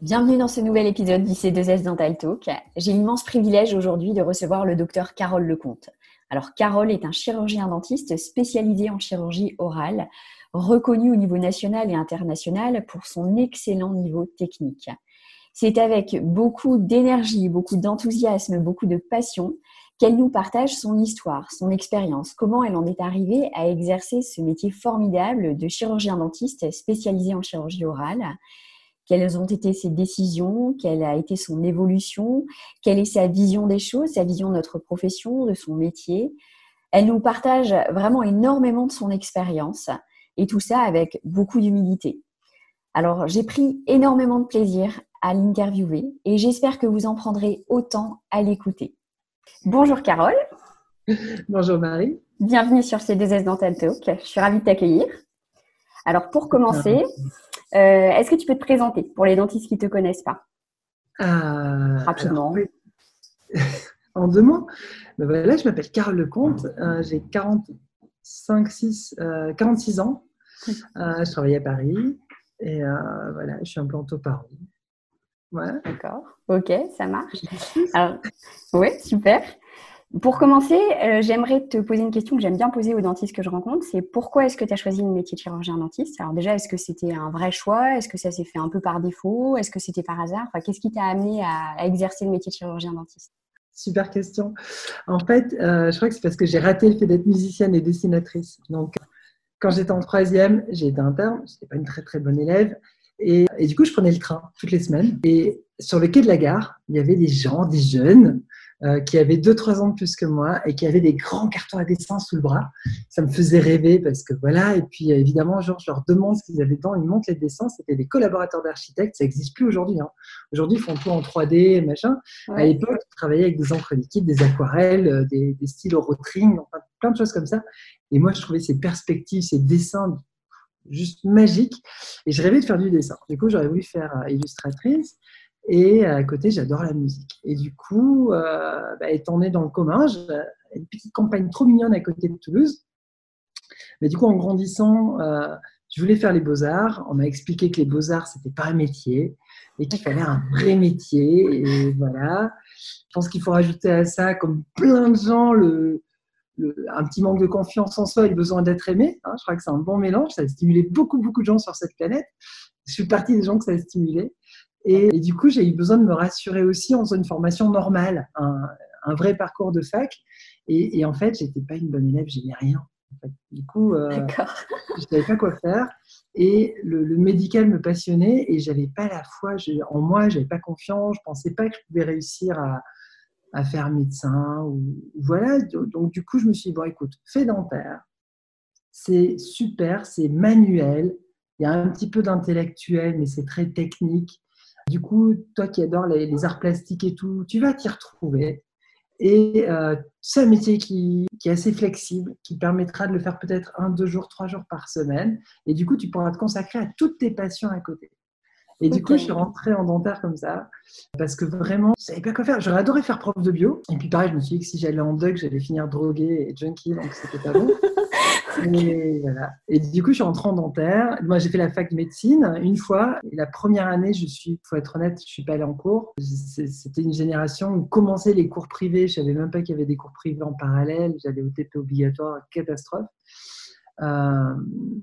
Bienvenue dans ce nouvel épisode d'IC2S Dental Talk. J'ai l'immense privilège aujourd'hui de recevoir le docteur Carole Lecomte. Alors, Carole est un chirurgien dentiste spécialisé en chirurgie orale, reconnu au niveau national et international pour son excellent niveau technique. C'est avec beaucoup d'énergie, beaucoup d'enthousiasme, beaucoup de passion qu'elle nous partage son histoire, son expérience, comment elle en est arrivée à exercer ce métier formidable de chirurgien dentiste spécialisé en chirurgie orale? Quelles ont été ses décisions, quelle a été son évolution, quelle est sa vision des choses, sa vision de notre profession, de son métier? Elle nous partage vraiment énormément de son expérience et tout ça avec beaucoup d'humilité. Alors, j'ai pris énormément de plaisir à l'interviewer et j'espère que vous en prendrez autant à l'écouter. Bonjour Carole. Bonjour Marie. Bienvenue sur C2S Dental Talk. Je suis ravie de t'accueillir. Alors, pour commencer, euh, est-ce que tu peux te présenter pour les dentistes qui ne te connaissent pas? Euh, Rapidement. en deux mots, ben voilà, je m'appelle Carole Lecomte, euh, j'ai 45, 6, 46 ans, je travaille à Paris et voilà, je suis implantée Paris. D'accord, ok, ça marche. oui, super. Pour commencer, euh, j'aimerais te poser une question que j'aime bien poser aux dentistes que je rencontre. C'est pourquoi est-ce que tu as choisi le métier de chirurgien dentiste? Alors déjà, est-ce que c'était un vrai choix? Est-ce que ça s'est fait un peu par défaut? Est-ce que c'était par hasard? Enfin, Qu'est-ce qui t'a amené à, exercer le métier de chirurgien dentiste? Super question. En fait, euh, je crois que c'est parce que j'ai raté le fait d'être musicienne et dessinatrice. Donc, quand j'étais en troisième, j'ai été interne. Je n'étais pas une très très bonne élève. Et, et, du coup, je prenais le train toutes les semaines. Et sur le quai de la gare, il y avait des gens, des jeunes, euh, qui avaient 2-3 ans de plus que moi et qui avaient des grands cartons à dessin sous le bras. Ça me faisait rêver parce que voilà. Et puis évidemment, genre, je leur demande ce qu'ils avaient dedans. Ils montrent les dessins. C'était des collaborateurs d'architectes. Ça n'existe plus aujourd'hui. Hein. Aujourd'hui, ils font tout en 3D, machin. À l'époque, ils travaillaient avec des encres liquides, des aquarelles, euh, des, des stylos rotring, enfin, plein de choses comme ça. Et moi, je trouvais ces perspectives, ces dessins juste magiques. Et je rêvais de faire du dessin. Du coup, j'aurais voulu faire euh, illustratrice. Et à côté, j'adore la musique. Et du coup, euh, bah, étant né dans le commun, j'ai une petite campagne trop mignonne à côté de Toulouse. Mais du coup, en grandissant, euh, je voulais faire les beaux-arts. On m'a expliqué que les beaux-arts, c'était pas un métier et qu'il fallait un vrai métier. Et voilà. Je pense qu'il faut rajouter à ça, comme plein de gens, le, un petit manque de confiance en soi et le besoin d'être aimé. Hein. je crois que c'est un bon mélange. Ça a stimulé beaucoup, beaucoup de gens sur cette planète. Je suis partie des gens que ça a stimulé. Et, du coup, j'ai eu besoin de me rassurer aussi en faisant une formation normale, un, vrai parcours de fac. Et, en fait, j'étais pas une bonne élève, j'aimais rien. Du coup, euh, je savais pas quoi faire. Et le, médical me passionnait et j'avais pas la foi en moi, j'avais pas confiance, je pensais pas que je pouvais réussir à, à faire médecin. Ou, voilà. Donc, du coup, je me suis dit, bon, écoute, fais dentaire. C'est super, c'est manuel. Il y a un petit peu d'intellectuel, mais c'est très technique. Du coup, toi qui adores les, arts plastiques et tout, tu vas t'y retrouver. Et euh, c'est un métier qui, est assez flexible, qui permettra de le faire peut-être un, deux jours, trois jours par semaine. Et du coup, tu pourras te consacrer à toutes tes passions à côté. Et du coup, je suis rentrée en dentaire comme ça, parce que vraiment, je savais pas quoi faire. J'aurais adoré faire prof de bio. Et puis pareil, je me suis dit que si j'allais en doc, j'allais finir droguée et junkie, donc c'était pas bon. Et, voilà. et du coup, je suis rentrée en dentaire. Moi, j'ai fait la fac de médecine une fois. Et la première année, je suis, faut être honnête, je suis pas allée en cours. C'était une génération où commençaient les cours privés. Je savais même pas qu'il y avait des cours privés en parallèle. J'allais au TP obligatoire, catastrophe. Euh,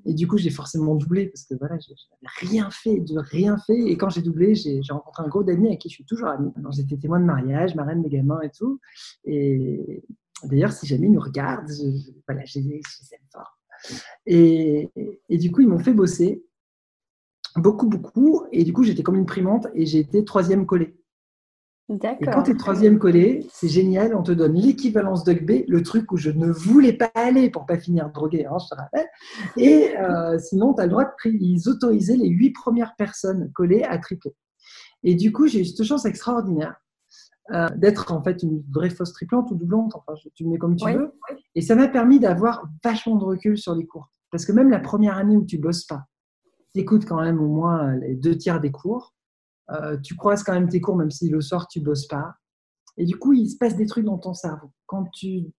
et du coup, j'ai forcément doublé parce que voilà, n'avais rien fait, de rien fait. Et quand j'ai doublé, j'ai rencontré un groupe d'amis avec qui je suis toujours amie. J'étais témoin de mariage, marraine des gamins et tout. Et, D'ailleurs, si jamais ils nous regardent, je, voilà, je les aime fort. Et, et, du coup, ils m'ont fait bosser beaucoup, beaucoup. Et du coup, j'étais comme une primante et j'ai été troisième collée. Et quand tu es troisième collé, c'est génial, on te donne l'équivalence B, le truc où je ne voulais pas aller pour pas finir drogué, hein, je te rappelle. Et euh, sinon, tu as le droit de ils autorisaient les huit premières personnes collées à tripler. Et du coup, j'ai eu cette chance extraordinaire euh, d'être en fait une vraie fausse triplante ou doublante, enfin tu me mets comme tu veux. Et ça m'a permis d'avoir vachement de recul sur les cours. Parce que même la première année où tu bosses pas, tu écoutes quand même au moins les deux tiers des cours. Euh, tu croises quand même tes cours, même si le soir tu bosses pas. Et du coup, il se passe des trucs dans ton cerveau. Quand tu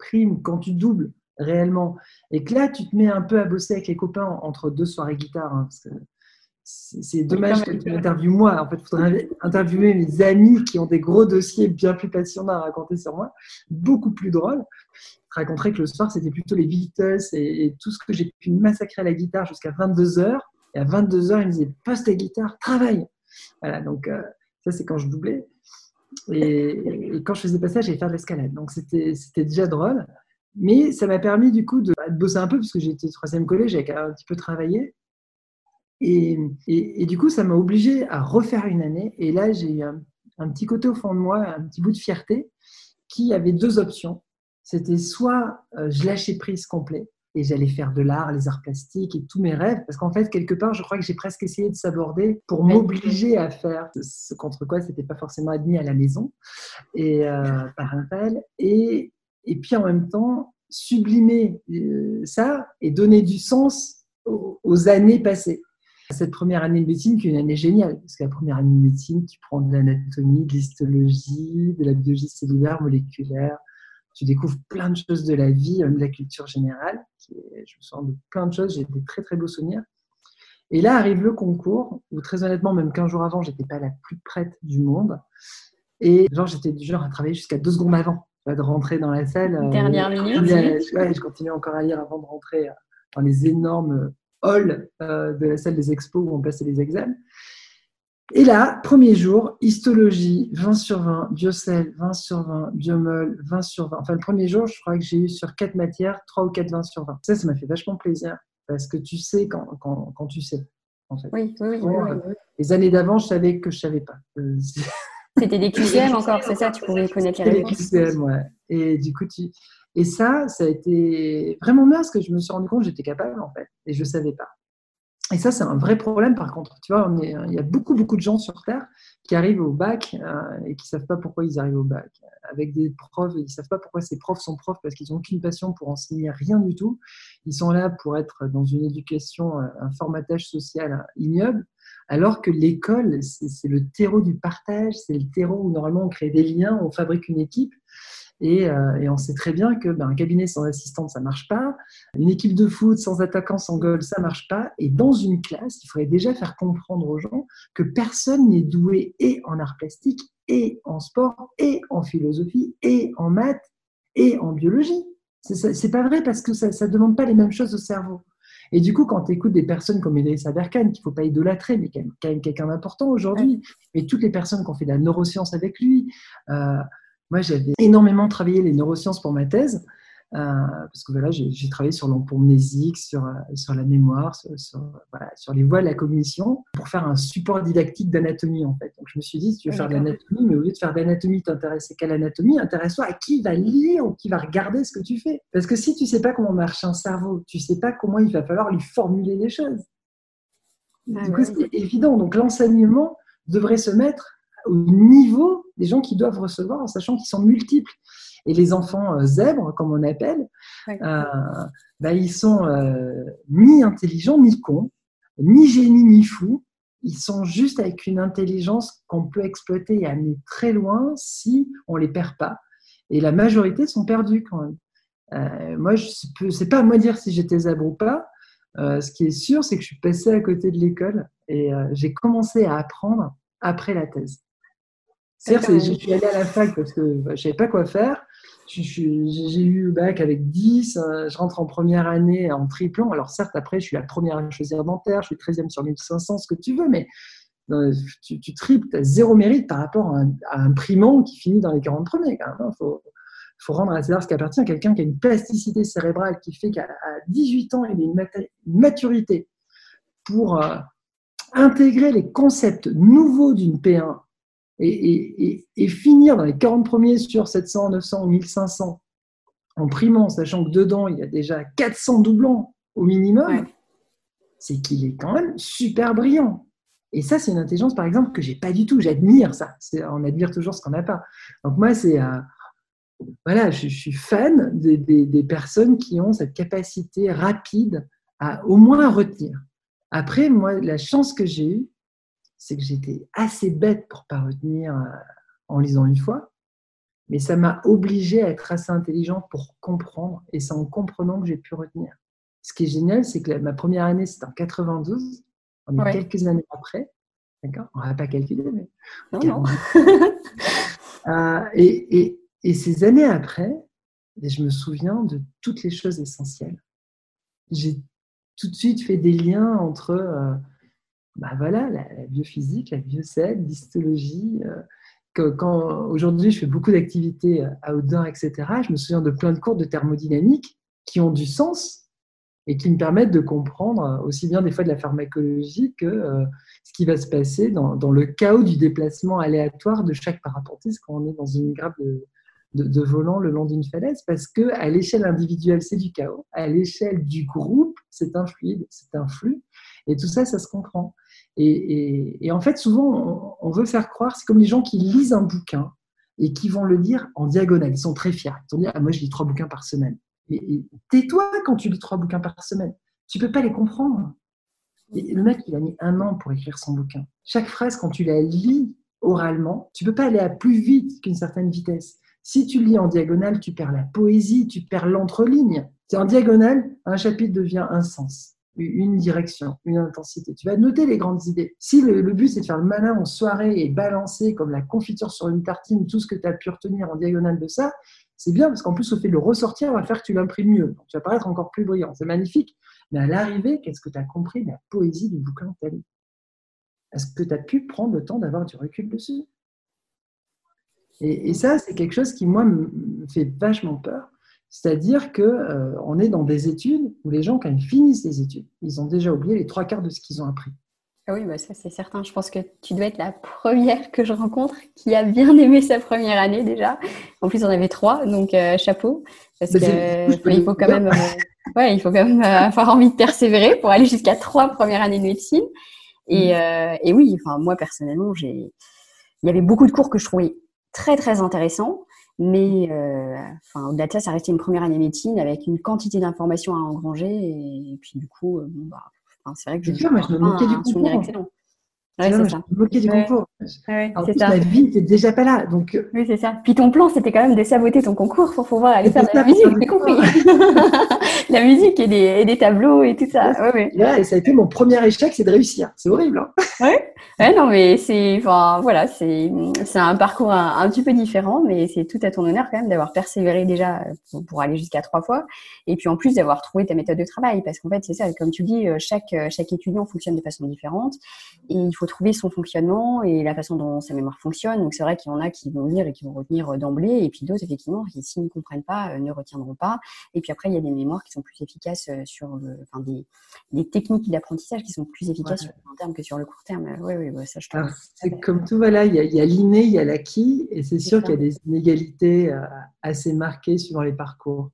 prime quand tu doubles réellement. Et que là, tu te mets un peu à bosser avec les copains entre deux soirées guitare. Hein, c'est dommage que tu m'interviewes moi. En fait, il faudrait interviewer mes amis qui ont des gros dossiers bien plus passionnants à raconter sur moi, beaucoup plus drôles. Je raconterais que le soir, c'était plutôt les Beatles et, tout ce que j'ai pu massacrer à la guitare jusqu'à 22h. Et à 22h, ils me disaient Poste ta guitare, travaille. Voilà, donc euh, ça, c'est quand je doublais. Et, quand je faisais pas ça, j'allais faire de l'escalade. Donc c'était déjà drôle. Mais ça m'a permis du coup de, bosser un peu, parce que j'étais troisième collège, j'avais un petit peu travaillé. Et, et, du coup, ça m'a obligé à refaire une année. Et là, j'ai eu un, un, petit côté au fond de moi, un petit bout de fierté, qui avait deux options. C'était soit euh, je lâchais prise complet et j'allais faire de l'art, les arts plastiques et tous mes rêves. Parce qu'en fait, quelque part, je crois que j'ai presque essayé de s'aborder pour m'obliger à faire ce contre quoi c'était pas forcément admis à la maison et euh, par un tel. Et, et puis en même temps, sublimer euh, ça et donner du sens aux, années passées. Cette première année de médecine, qui est une année géniale, parce que la première année de médecine, tu prends de l'anatomie, de l'histologie, de la biologie cellulaire, moléculaire, tu découvres plein de choses de la vie, de la culture générale. je me sens de plein de choses, j'ai des très très beaux souvenirs. Et là arrive le concours, où très honnêtement, même 15 jours avant, j'étais pas la plus prête du monde. Et genre, j'étais du genre à travailler jusqu'à deux secondes avant de rentrer dans la salle. Euh, Dernière minute. Je, continuais encore à lire avant de rentrer euh, dans les énormes halls euh, de la salle des expos où on passait les examens. Et là, premier jour, histologie, 20 sur 20, biocell, 20 sur 20, biomol, 20 sur 20. Enfin, le premier jour, je crois que j'ai eu sur quatre matières, 3 ou 4 20 sur 20. Ça, ça m'a fait vachement plaisir parce que tu sais quand, quand, quand tu sais. En fait. oui, oui, oui, oui, Les années d'avant, je savais que je ne savais pas. C'était des QCM encore, c'est ça Tu pouvais connaître les réponses Des QCM, ouais. Et du coup, tu... Et ça, ça a été vraiment bien parce que je me suis rendu compte que j'étais capable, en fait. Et je ne savais pas. Et ça, c'est un vrai problème, par contre. Tu vois, il y a beaucoup, beaucoup de gens sur Terre qui arrivent au bac euh, et qui ne savent pas pourquoi ils arrivent au bac. Avec des profs, ils ne savent pas pourquoi ces profs sont profs parce qu'ils n'ont aucune passion pour enseigner rien du tout. Ils sont là pour être dans une éducation, euh, un formatage social ignoble. Alors que l'école, c'est le terreau du partage, c'est le terreau où normalement on crée des liens, on fabrique une équipe. Et, euh, et on sait très bien que ben, un cabinet sans assistante, ça marche pas. Une équipe de foot sans attaquant, sans goal, ça marche pas. Et dans une classe, il faudrait déjà faire comprendre aux gens que personne n'est doué et en art plastique, et en sport, et en philosophie, et en maths, et en biologie. C'est pas vrai parce que ça ne demande pas les mêmes choses au cerveau. Et du coup, quand tu écoutes des personnes comme Idrissa Berkane, qu'il ne faut pas idolâtrer, mais quand même quelqu'un d'important aujourd'hui, et toutes les personnes qui ont fait de la neuroscience avec lui, euh, moi, j'avais énormément travaillé les neurosciences pour ma thèse, euh, parce que voilà, j'ai travaillé sur l'empomnésique, sur, euh, sur la mémoire, sur, voilà, sur, les voies de la cognition, pour faire un support didactique d'anatomie, en fait. Donc, je me suis dit, si tu veux faire de l'anatomie, mais au lieu de faire de l'anatomie, t'intéresser qu'à l'anatomie, intéresse-toi à qui va lire ou qui va regarder ce que tu fais. Parce que si tu sais pas comment marche un cerveau, tu sais pas comment il va falloir lui formuler les choses. Ah du coup, c'est évident. Donc, l'enseignement devrait se mettre au niveau des gens qui doivent recevoir, en sachant qu'ils sont multiples. Et les enfants euh, zèbres, comme on appelle, euh, bah, ils sont euh, ni intelligents ni cons, ni génies ni fous. Ils sont juste avec une intelligence qu'on peut exploiter et amener très loin si on les perd pas. Et la majorité sont perdus quand même. moi, c'est pas à moi de dire si j'étais zèbre ou pas. ce qui est sûr, c'est que je suis passé à côté de l'école et j'ai commencé à apprendre après la thèse. Certes, je suis allée à la fac parce que bah, je ne savais pas quoi faire. J'ai eu le bac avec 10, euh, je rentre en première année en triplant. Alors certes, après, je suis la première à choisir dentaire, je suis 13e sur 1500, ce que tu veux, mais euh, tu, tu triples, tu as zéro mérite par rapport à un, primant qui finit dans les 40 premiers. Il faut, faut, rendre à César ce qui appartient à quelqu'un qui a une plasticité cérébrale qui fait qu'à 18 ans, il a une, maturité pour euh, intégrer les concepts nouveaux d'une P1 et, finir dans les 40 premiers sur 700, 900 ou 1500 en primant, sachant que dedans, il y a déjà 400 doublons au minimum, c'est qu'il est quand même super brillant. Et ça, c'est une intelligence, par exemple, que j'ai pas du tout. J'admire ça. On admire toujours ce qu'on n'a pas. Donc moi, c'est... Euh, voilà, je, suis fan des, des, personnes qui ont cette capacité rapide à au moins retenir. Après, moi, la chance que j'ai eue, c'est que j'étais assez bête pour pas retenir euh, en lisant une fois. mais ça m'a obligé à être assez intelligente pour comprendre, et c'est en comprenant que j'ai pu retenir. Ce qui est génial, c'est que ma première année, c'était en 92, on est quelques années après, d'accord? On va pas calculer, mais... Non, non. Euh, et, et, ces années après, je me souviens de toutes les choses essentielles. J'ai tout de suite fait des liens entre euh, bah voilà, la, biophysique, la biocède, l'histologie, euh, quand aujourd'hui je fais beaucoup d'activités euh, outdoor, etc., je me souviens de plein de cours de thermodynamique qui ont du sens et qui me permettent de comprendre euh, aussi bien des fois de la pharmacologie que euh, ce qui va se passer dans, le chaos du déplacement aléatoire de chaque parapentiste quand on est dans une grappe de, de, volant le long d'une falaise, parce que à l'échelle individuelle, c'est du chaos, à l'échelle du groupe, c'est un fluide, c'est un flux, et tout ça, ça se comprend. Et, en fait, souvent, on, veut faire croire, c'est comme les gens qui lisent un bouquin et qui vont le lire en diagonale. Ils sont très fiers. Ils vont dire ah, Moi, je lis trois bouquins par semaine. Tais-toi quand tu lis trois bouquins par semaine. Tu ne peux pas les comprendre. le mec, il a mis un an pour écrire son bouquin. Chaque phrase, quand tu la lis oralement, tu ne peux pas aller à plus vite qu'une certaine vitesse. Si tu lis en diagonale, tu perds la poésie, tu perds l'entreligne. C'est en diagonale, un chapitre devient un sens une direction, une intensité. Tu vas noter les grandes idées. Si le, but c'est de faire le malin en soirée et balancer comme la confiture sur une tartine tout ce que tu as pu retenir en diagonale de ça, c'est bien parce qu'en plus, au fait de le ressortir, va faire que tu l'imprimes mieux. tu vas paraître encore plus brillant. C'est magnifique. Mais à l'arrivée, qu'est-ce que tu as compris de la poésie du bouquin que Est-ce que tu as pu prendre le temps d'avoir du recul dessus? Et, et, ça, c'est quelque chose qui, moi, me fait vachement peur c'est-à-dire qu'on euh, est dans des études où les gens, quand ils finissent les études, ils ont déjà oublié les trois quarts de ce qu'ils ont appris. Ah oui, bah ça c'est certain. Je pense que tu dois être la première que je rencontre qui a bien aimé sa première année déjà. En plus, on avait trois, donc euh, chapeau. Parce qu'il faut quand même, euh, ouais, il faut quand même avoir envie de persévérer pour aller jusqu'à trois premières années de médecine. Et, mm. et oui, enfin moi personnellement, j'ai, il y avait beaucoup de cours que je trouvais très très intéressants. Mais euh, enfin, au-delà de ça, ça restait une première année médecine avec une quantité d'informations à engranger. Et, puis, du coup, euh, bon, bah, c'est vrai que je, je me moquais du concours. excellent. Ouais, c'est ça. Du concours. Ouais, en plus, ça. vie n'était déjà pas là. Donc... Euh, oui, c'est ça. Puis ton plan, c'était quand même de saboter ton concours pour pouvoir aller faire de la musique, j'ai compris. la musique et des, et des, tableaux et tout ça. Ouais, ouais. et ça a été mon premier échec, c'est de réussir. C'est horrible. Hein ouais. Ouais, non, mais c'est, enfin, voilà, c'est, un parcours un, petit peu différent, mais c'est tout à ton honneur quand même d'avoir persévéré déjà pour, aller jusqu'à trois fois, et puis en plus d'avoir trouvé ta méthode de travail, parce qu'en fait, c'est ça, comme tu dis, euh, chaque chaque étudiant fonctionne de façon différente, et il faut trouver son fonctionnement et la façon dont sa mémoire fonctionne. Donc c'est vrai qu'il y en a qui vont lire et qui vont retenir d'emblée, et puis d'autres effectivement qui s'ils ne comprennent pas euh, ne retiendront pas. Et puis après, il y a des mémoires qui sont plus efficaces euh, sur, le, enfin des, des techniques d'apprentissage qui sont plus efficaces sur le long terme que sur le court terme. Oui, oui, c'est comme tout, voilà, il y a, l'inné, il y a l'acquis, et c'est sûr qu'il y a des inégalités euh, assez marquées suivant les parcours.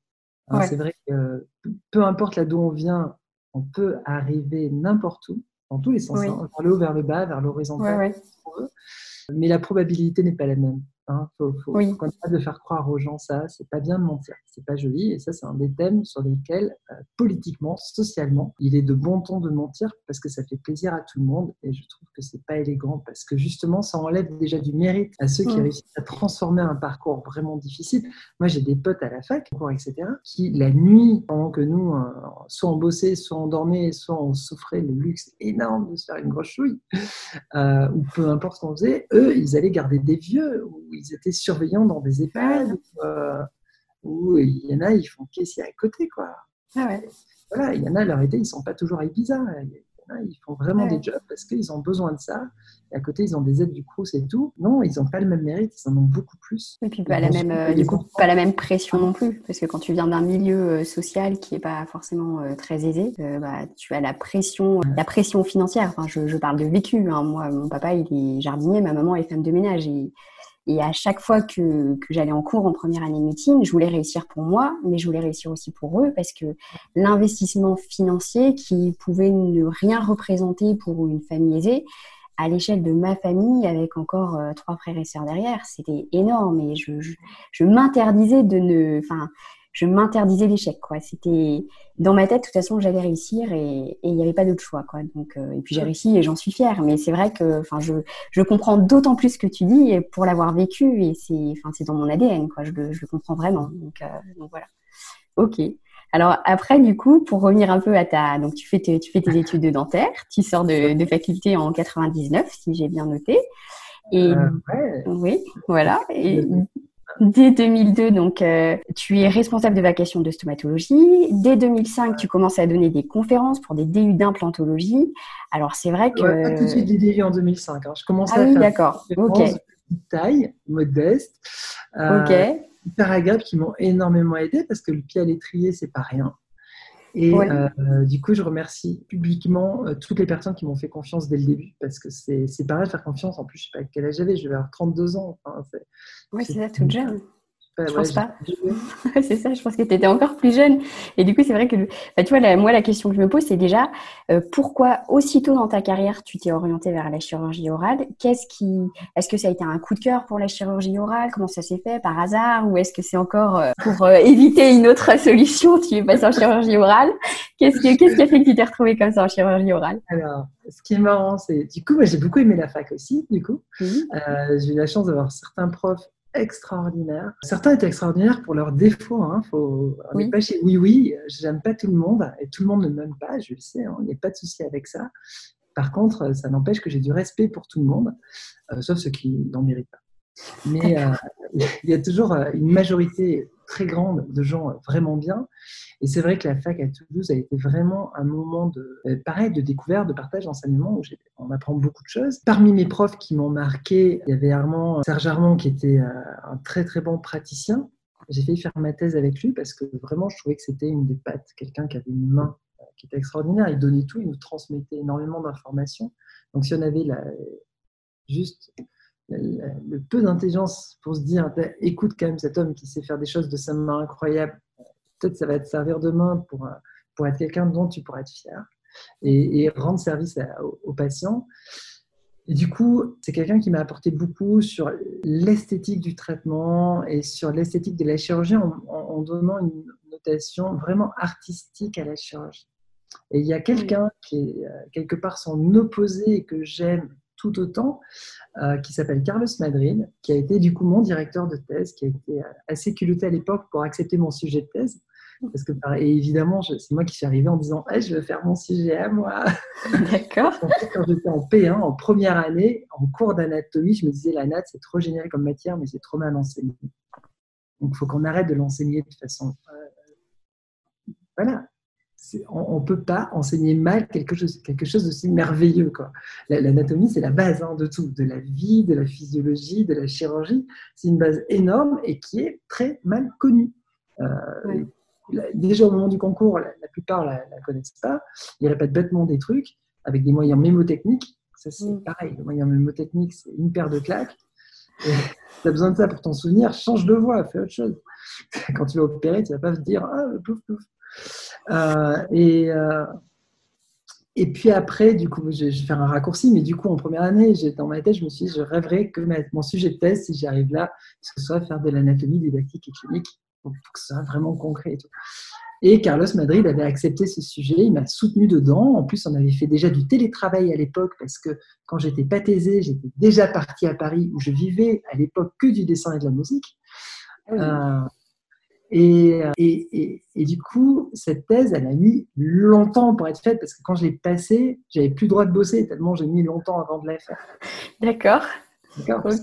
C'est vrai que peu importe là d'où on vient, on peut arriver n'importe où, dans tous les sens, hein, vers le haut, vers le bas, vers l'horizontal, mais la probabilité n'est pas la même. Il hein, faut, faut, de faire croire aux gens ça. C'est pas bien de mentir, c'est pas joli. Et ça, c'est un des thèmes sur lesquels, euh, politiquement, socialement, il est de bon ton de mentir parce que ça fait plaisir à tout le monde. Et je trouve que c'est pas élégant parce que justement, ça enlève déjà du mérite à ceux qui réussissent à transformer un parcours vraiment difficile. Moi, j'ai des potes à la fac, etc., qui la nuit, pendant que nous, euh, soit on bossait, soit on dormait, soit on souffrait le luxe énorme de se faire une grosse chouille, euh, ou peu importe ce qu'on faisait, eux, ils allaient garder des vieux ils étaient surveillants dans des EHPAD, euh, où il y en a, ils font caissier à côté, quoi. Ah voilà, il y en a, leur idée, ils ne sont pas toujours à Ibiza. Il y en a, ils font vraiment des jobs parce qu'ils ont besoin de ça. Et à côté, ils ont des aides du Crous et tout. Non, ils n'ont pas le même mérite, ils en ont beaucoup plus. Et puis pas la même, euh, du coup, pas la même pression non plus. Parce que quand tu viens d'un milieu euh, social qui n'est pas forcément très aisé, bah, tu as la pression, la pression financière. Enfin, je, parle de vécu. Hein. Moi, mon papa, il est jardinier, ma maman est femme de ménage. Et et à chaque fois que, que j'allais en cours en première année de médecine, je voulais réussir pour moi, mais je voulais réussir aussi pour eux parce que l'investissement financier qui pouvait ne rien représenter pour une famille aisée, à l'échelle de ma famille, avec encore euh, trois frères et sœurs derrière, c'était énorme. Et je, je, je m'interdisais de ne, enfin, je m'interdisais l'échec. Quoi. C'était dans ma tête, de toute façon, j'allais réussir et il n'y avait pas d'autre choix. Quoi. Donc, euh, et puis j'ai réussi et j'en suis fière. Mais c'est vrai que, enfin, je, je comprends d'autant plus ce que tu dis pour l'avoir vécu et c'est, enfin, c'est dans mon ADN. Quoi. Je, le, je le comprends vraiment. Donc, euh, donc voilà. Ok. Alors après, du coup, pour revenir un peu à ta, donc tu fais tes, tu fais tes études de dentaire, tu sors de, de faculté en 99, si j'ai bien noté. Et euh, ouais. oui, voilà. Et dès 2002, donc euh, tu es responsable de vacation de stomatologie. Dès 2005, tu commences à donner des conférences pour des DU d'implantologie. Alors c'est vrai que ouais, pas tout de suite des DU en 2005. Hein. Je commençais ah, à oui, faire d'accord. Ok. De taille modeste. Euh, ok hyper agréables qui m'ont énormément aidé parce que le pied à l'étrier, c'est pas rien. Et euh, du coup, je remercie publiquement euh, toutes les personnes qui m'ont fait confiance dès le début parce que c'est pareil de faire confiance. En plus, je sais pas quel âge j'avais, je vais avoir 32 ans. Enfin, oui, c'est ça, toute jeune je pense pas. c'est ça, je pense que tu étais encore plus jeune. Et du coup, c'est vrai que, bah, tu vois, moi, la question que je me pose, c'est déjà euh, pourquoi aussitôt dans ta carrière, tu t'es orienté vers la chirurgie orale? Qu'est-ce qui, est-ce que ça a été un coup de cœur pour la chirurgie orale? Comment ça s'est fait par hasard? Ou est-ce que c'est encore euh, pour euh, éviter une autre solution Tu es passé en chirurgie orale? Qu'est-ce qui, qu'est-ce qui a fait que tu t'es retrouvé comme ça en chirurgie orale? Alors, ce qui est marrant, c'est du coup, moi, j'ai beaucoup aimé la fac aussi. Du coup, j'ai eu la chance d'avoir certains profs extraordinaires. Certains étaient extraordinaires pour leurs défauts. Hein. Faut, on n'est pas chez oui, oui, j'aime pas tout le monde et tout le monde ne m'aime pas, je le sais, hein. il n'y a pas de souci avec ça. Par contre, ça n'empêche que j'ai du respect pour tout le monde, euh, sauf ceux qui n'en méritent pas. Mais euh, il y a toujours euh, une majorité très grande de gens vraiment bien. Et c'est vrai que la fac à Toulouse a été vraiment un moment de, pareil, de découverte, de partage, d'enseignement où on apprend beaucoup de choses. Parmi mes profs qui m'ont marqué, il y avait Armand, Serge Armand qui était un très très bon praticien. J'ai failli faire ma thèse avec lui parce que vraiment je trouvais que c'était une des pattes, quelqu'un qui avait une main qui était extraordinaire. Il donnait tout, il nous transmettait énormément d'informations. Donc si on avait la, juste le, peu d'intelligence pour se dire écoute quand même cet homme qui sait faire des choses de sa main incroyable, peut-être ça va te servir demain pour, pour être quelqu'un dont tu pourras être fier et, rendre service aux, patients. Et du coup, c'est quelqu'un qui m'a apporté beaucoup sur l'esthétique du traitement et sur l'esthétique de la chirurgie en, en, donnant une notation vraiment artistique à la chirurgie. Et il y a quelqu'un qui est euh, quelque part son opposé que j'aime tout autant, euh, qui s'appelle Carlos Madrid, qui a été du coup mon directeur de thèse, qui a été euh, assez culotté à l'époque pour accepter mon sujet de thèse. Parce que, et évidemment, c'est moi qui suis arrivée en disant hey, Je veux faire mon sujet à moi. D'accord. quand j'étais en P1, en première année, en cours d'anatomie, je me disais La natte, c'est trop génial comme matière, mais c'est trop mal enseigné. Donc, il faut qu'on arrête de l'enseigner de façon. Euh, voilà, on ne peut pas enseigner mal quelque chose, quelque chose d'aussi merveilleux. L'anatomie, c'est la base hein, de tout, de la vie, de la physiologie, de la chirurgie. C'est une base énorme et qui est très mal connue. Euh, déjà au moment du concours, la, plupart ne la, connaissent pas. Ils répètent bêtement des trucs avec des moyens mémotechniques. Ça, c'est mm. pareil. Le moyen mémotechnique, c'est une paire de claques. Tu as besoin de ça pour t'en souvenir, change de voix, fais autre chose. Quand tu vas opérer, tu ne vas pas te dire Ah, pouf, pouf. Euh, et, euh, et puis après, du coup, je, vais faire un raccourci, mais du coup, en première année, dans ma tête, je me suis dit, je rêverais que mon sujet de thèse, si j'arrive là, ce soit faire de l'anatomie didactique et clinique, pour que ce soit vraiment concret et tout. Et Carlos Madrid avait accepté ce sujet, il m'a soutenu dedans. En plus, on avait fait déjà du télétravail à l'époque parce que quand j'étais pas thésée, j'étais déjà partie à Paris où je vivais à l'époque que du dessin et de la musique. Ah euh, et, et, du coup, cette thèse, elle a mis longtemps pour être faite parce que quand je l'ai passée, j'avais plus le droit de bosser tellement j'ai mis longtemps avant de la faire. D'accord. D'accord. Parce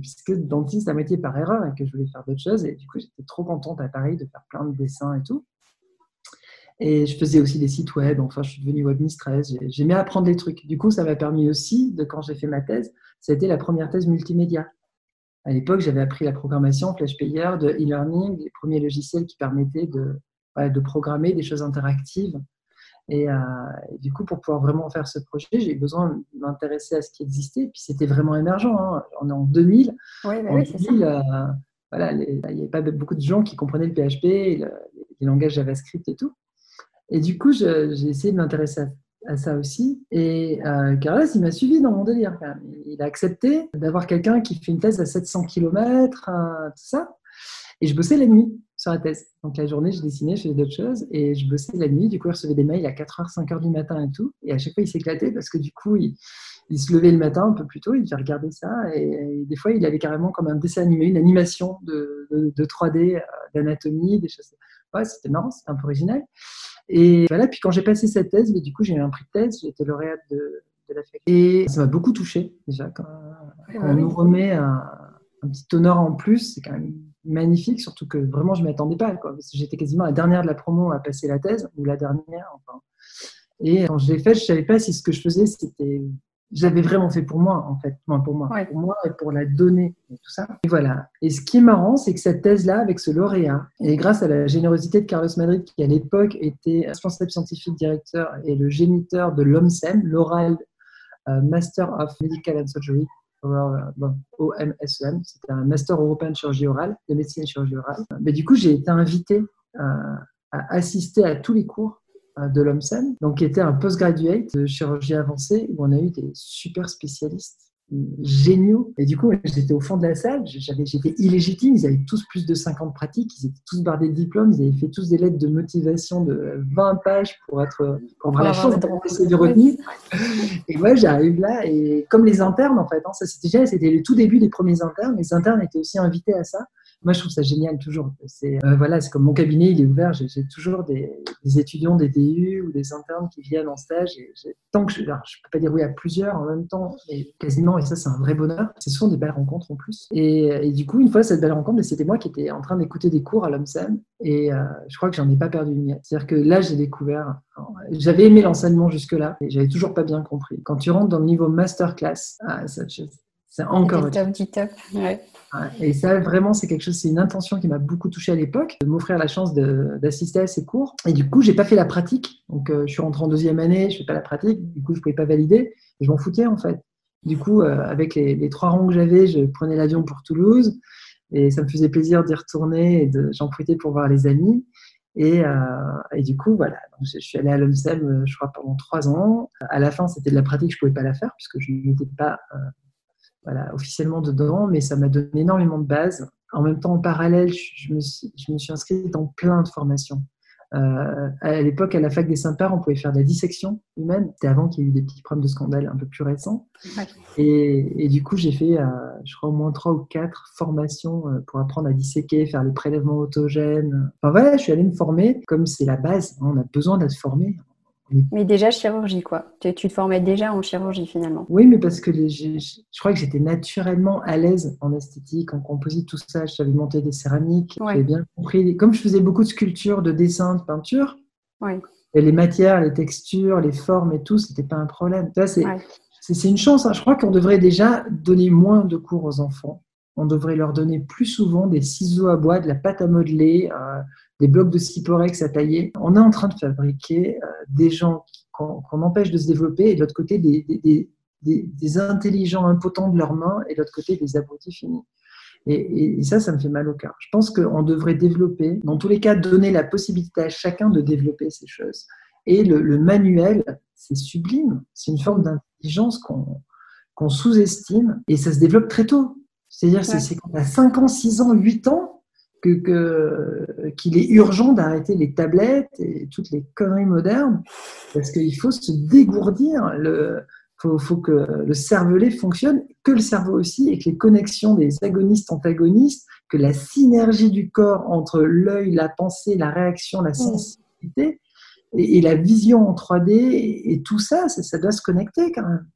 puisque dentiste à moitié par erreur et que je voulais faire d'autres choses. Et du coup, j'étais trop contente à Paris de faire plein de dessins et tout. Et je faisais aussi des sites web. Enfin, je suis devenue web mistress. J'aimais apprendre des trucs. Du coup, ça m'a permis aussi, de quand j'ai fait ma thèse, été la première thèse multimédia. À l'époque, j'avais appris la programmation, Flash Player, de e-learning, les premiers logiciels qui permettaient de, de programmer des choses interactives. Et, euh, du coup, pour pouvoir vraiment faire ce projet, j'ai eu besoin de m'intéresser à ce qui existait. Et puis, c'était vraiment émergent. Hein. On est en 2000. Oui, bah oui, c'est ça. Euh, voilà, il n'y avait pas beaucoup de gens qui comprenaient le PHP, les langages JavaScript et tout. Et du coup, j'ai essayé de m'intéresser à à ça aussi. Et euh, Carlos, il m'a suivi dans mon délire. Il a accepté d'avoir quelqu'un qui fait une thèse à 700 km, tout ça. Et je bossais la nuit. sur la thèse. Donc la journée, je dessinais, je faisais d'autres choses et je bossais la nuit. Du coup, il recevait des mails à 4h, 5h du matin et tout. Et à chaque fois, il s'éclatait parce que du coup, il, se levait le matin un peu plus tôt, il devait regarder ça. Et, des fois, il avait carrément comme un dessin animé, une animation de, 3D, euh, d'anatomie, des choses. Ouais, c'était marrant, c'était un peu original. Et voilà, puis quand j'ai passé cette thèse, du coup, j'ai eu un prix de thèse, j'ai été lauréate de, de la fac. Et ça m'a beaucoup touché déjà. Quand, on nous remet un, un petit honneur en plus, c'est quand même magnifique, surtout que vraiment je ne m'y attendais pas. Quoi, parce que j'étais quasiment la dernière de la promo à passer la thèse, ou la dernière, enfin. Et quand je l'ai fait, je ne savais pas si ce que je faisais, c'était. J'avais vraiment fait pour moi, en fait. Enfin, pour moi. Pour moi et pour la donner, et tout ça. Et voilà. Et ce qui est marrant, c'est que cette thèse-là, avec ce lauréat, et grâce à la générosité de Carlos Madrid, qui à l'époque était responsable scientifique directeur et le géniteur de l'OMSEM, l'Oral euh, Master of Medical and Surgery, OMSEM, c'était un master européen de chirurgie orale, de médecine et chirurgie orale. Mais du coup, j'ai été invité à, assister à tous les cours euh, de l'OMSEM, donc qui était un postgraduate de chirurgie avancée, où on a eu des super spécialistes géniaux. Et du coup, j'étais au fond de la salle, j'étais illégitime, ils avaient tous plus de 50 pratiques, ils étaient tous bardés de diplômes, ils avaient fait tous des lettres de motivation de 20 pages pour, être, pour avoir la chance d'être du retenu. Et moi, j'arrive là, et comme les internes, en fait, hein, ça c'était c'était le tout début des premiers internes, les internes étaient aussi invités à ça. Moi, je trouve ça génial toujours. C'est euh, voilà, c'est comme mon cabinet, il est ouvert. J'ai toujours des, étudiants des DU ou des internes qui viennent en stage. Et tant que je, ne peux pas dire oui à plusieurs en même temps, mais quasiment. Et ça, c'est un vrai bonheur. Ce sont des belles rencontres en plus. Et, du coup, une fois cette belle rencontre, c'était moi qui étais en train d'écouter des cours à l'OMSEM. Et euh, je crois que j'en ai pas perdu une miette. C'est-à-dire que là, j'ai découvert. J'avais aimé l'enseignement jusque-là, et j'avais toujours pas bien compris. Quand tu rentres dans le niveau masterclass, ah, c'est encore. Top top. Ouais. Et ça, vraiment, c'est quelque chose, c'est une intention qui m'a beaucoup touchée à l'époque, de m'offrir la chance d'assister à ces cours. Et du coup, j'ai pas fait la pratique. Donc, euh, je suis rentré en deuxième année, je fais pas la pratique. Du coup, je pouvais pas valider. Je m'en foutais, en fait. Du coup, euh, avec les, trois rangs que j'avais, je prenais l'avion pour Toulouse. Et ça me faisait plaisir d'y retourner et j'en profitais pour voir les amis. Et, euh, et, du coup, voilà, je, suis allée à l'OMSEM, je crois, pendant trois ans. À la fin, c'était de la pratique, je pouvais pas la faire puisque je n'étais pas voilà, officiellement dedans, mais ça m'a donné énormément de bases. En même temps, en parallèle, je me suis, je me suis inscrite dans plein de formations. Euh, à l'époque, à la fac des Saints-Pères, on pouvait faire de la dissection humaine. C'était avant qu'il y ait eu des petits problèmes de scandale un peu plus récents. Et, et, du coup, j'ai fait, euh, je crois, au moins trois ou quatre formations euh, pour apprendre à disséquer, faire les prélèvements autogènes. Enfin voilà, je suis allée me former. Comme c'est la base, on a besoin d'être formé. Mais déjà chirurgie, quoi. Tu, te formais déjà en chirurgie finalement. Oui, mais parce que les, je, je, crois que j'étais naturellement à l'aise en esthétique, en composite, tout ça. Je savais monter des céramiques. J'avais bien compris. Comme je faisais beaucoup de sculptures, de dessins, de peinture, et les matières, les textures, les formes et tout, c'était pas un problème. C'est une chance. Hein. Je crois qu'on devrait déjà donner moins de cours aux enfants. On devrait leur donner plus souvent des ciseaux à bois, de la pâte à modeler, euh, des blocs de Skiporex à tailler. On est en train de fabriquer euh, des gens qu'on empêche de se développer et de l'autre côté des, des, des, des, intelligents impotents de leurs mains et de l'autre côté des abrutis finis. Et, et, ça, ça me fait mal au cœur. Je pense qu'on devrait développer, dans tous les cas, donner la possibilité à chacun de développer ces choses. Et le, le manuel, c'est sublime. C'est une forme d'intelligence qu'on sous-estime et ça se développe très tôt. C'est-à-dire, c'est quand on a 5 ans, 6 ans, 8 ans, qu'il que, est urgent d'arrêter les tablettes et toutes les conneries modernes, parce qu'il faut se dégourdir. Il faut, faut, que le cervelet fonctionne, que le cerveau aussi, et que les connexions des agonistes-antagonistes, que la synergie du corps entre l'œil, la pensée, la réaction, la sensibilité, et, la vision en 3D, et, tout ça, ça, ça doit se connecter quand même.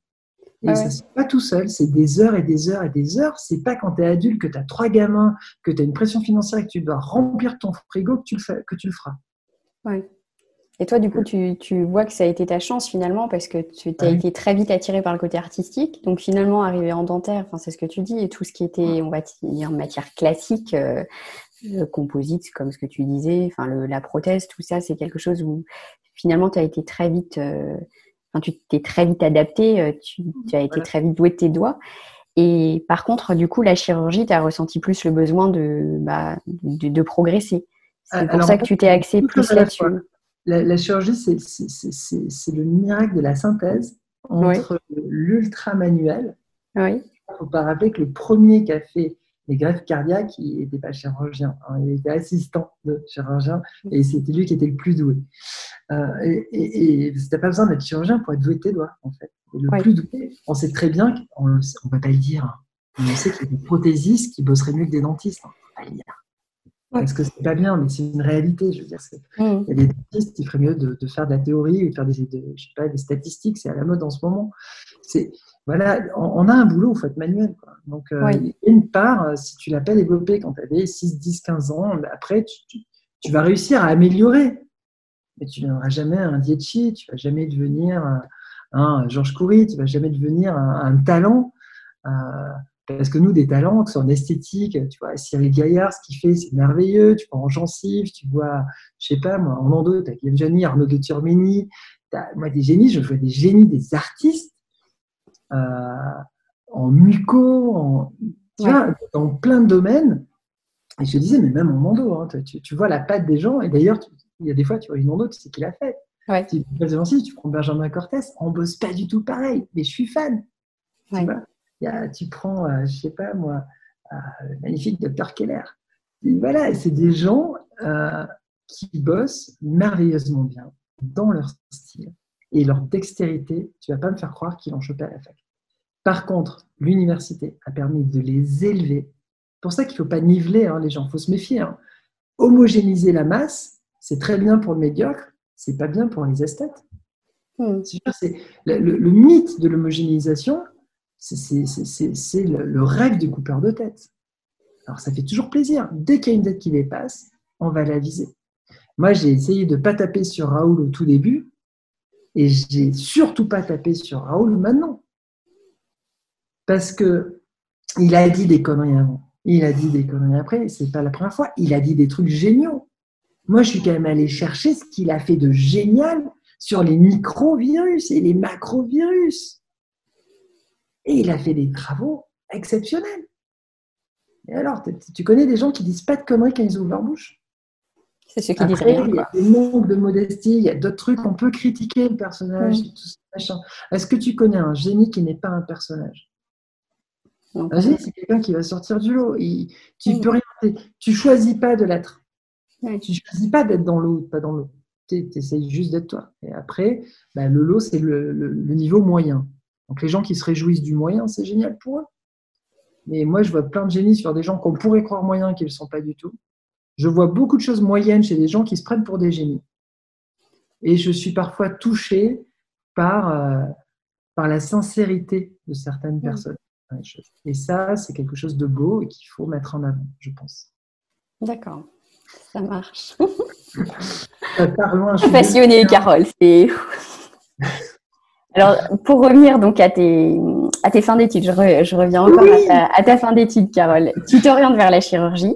Et ça se pas tout seul, c'est des heures et des heures et des heures. C'est pas quand tu es adulte que tu as trois gamins, que tu as une pression financière et que tu dois remplir ton frigo que tu le, fais, que tu le feras. Ouais. Et toi, du coup, tu, tu, vois que ça a été ta chance finalement parce que tu as été très vite attiré par le côté artistique. Donc finalement, arrivé en dentaire, enfin, c'est ce que tu dis, et tout ce qui était, on va dire, matière classique, euh, composite, comme ce que tu disais, enfin, le, la prothèse, tout ça, c'est quelque chose où finalement, tu as été très vite. Euh, tu t'es très vite adapté, euh, tu, as été très vite doué de tes doigts. Et par contre, du coup, la chirurgie, tu as ressenti plus le besoin de, bah, de, progresser. C'est pour ça que tu t'es axé plus là-dessus. La, chirurgie, c'est le miracle de la synthèse entre l'ultra manuel. Oui. Il ne faut pas rappeler que le premier qui a fait les greffes cardiaques, il n'était pas chirurgien, hein, il était assistant de chirurgien et c'était lui qui était le plus doué. Euh, et, et, n'as pas besoin d'être chirurgien pour être doué de tes doigts, en fait. le plus doué, on sait très bien, on ne va pas le dire, hein, mais on sait qu'il y a des prothésistes qui bosseraient mieux que des dentistes. Hein, on va pas le dire. Parce que c'est pas bien, mais c'est une réalité. Je veux dire, mm. il y a des dentistes qui feraient mieux de, faire de la théorie ou de faire des, je sais pas, des statistiques. C'est à la mode en ce moment. C'est voilà, on, a un boulot, il faut être manuel. Donc, euh, une part, euh, si tu l'as pas développé quand tu avais 6, 10, 15 ans, bah, après, tu, vas réussir à améliorer. Mais tu ne deviendras jamais un Dietchi, tu ne vas jamais devenir un, Georges Coury, tu ne vas jamais devenir un, talent. Euh, parce que nous, des talents, que ce soit en esthétique, tu vois, Cyril Gaillard, ce qu'il fait, c'est merveilleux. Tu vois en gencive, tu vois, je sais pas, moi, en endo, tu as Gianni, Arnaud de Turmini. Moi, des génies, je vois des génies, des artistes euh, en muco, en, dans plein de domaines. Et je disais, mais même en mondo, hein, tu, vois la patte des gens. Et d'ailleurs, il y a des fois, tu vois une mondo, tu sais qui l'a fait. Ouais. Tu, tu prends Benjamin Cortès, on bosse pas du tout pareil, mais je suis fan. Tu, vois il y a, tu prends, euh, je sais pas moi, euh, le magnifique Dr Keller. voilà, c'est des gens qui bossent merveilleusement bien dans leur style et leur dextérité, tu vas pas me faire croire qu'ils l'ont chopé à la fac. Par contre, l'université a permis de les élever. pour ça qu'il ne faut pas niveler hein, les gens, il faut se méfier. Hein. Homogénéiser la masse, c'est très bien pour le médiocre, c'est pas bien pour les esthètes. Hmm. C'est le, le, mythe de l'homogénéisation, c'est le, le, rêve du coupeur de tête. Alors ça fait toujours plaisir. Dès qu'il y a une tête qui dépasse, on va la viser. Moi, j'ai essayé de ne pas taper sur Raoul au tout début, et j'ai surtout pas tapé sur Raoul maintenant. Parce que il a dit des conneries avant. Il a dit des conneries après. C'est pas la première fois. Il a dit des trucs géniaux. Moi, je suis quand même allé chercher ce qu'il a fait de génial sur les microvirus et les macrovirus. Et il a fait des travaux exceptionnels. Et alors, tu connais des gens qui disent pas de conneries quand ils ouvrent leur bouche? C'est ce qui rien. Il y a des manques de modestie, il y a d'autres trucs, on peut critiquer le personnage. Est-ce que tu connais un génie qui n'est pas un personnage? Un génie, c'est quelqu'un qui va sortir du lot. tu peux rien, tu choisis pas de l'être. Tu choisis pas d'être dans l'eau ou pas dans l'eau. Tu essayes juste d'être toi. Et après, bah, le lot, c'est le, niveau moyen. Donc les gens qui se réjouissent du moyen, c'est génial pour eux. Mais moi, je vois plein de génies sur des gens qu'on pourrait croire moyens qu'ils ne sont pas du tout. Je vois beaucoup de choses moyennes chez des gens qui se prennent pour des génies. Et je suis parfois touchée par, euh, par la sincérité de certaines personnes. Et ça, c'est quelque chose de beau et qu'il faut mettre en avant, je pense. D'accord, ça marche. Parlons, Passionnée, Carole. C'est alors, pour revenir donc à tes, à tes fins d'études, je, reviens encore à, ta, fin d'études, Carole. Tu t'orientes vers la chirurgie.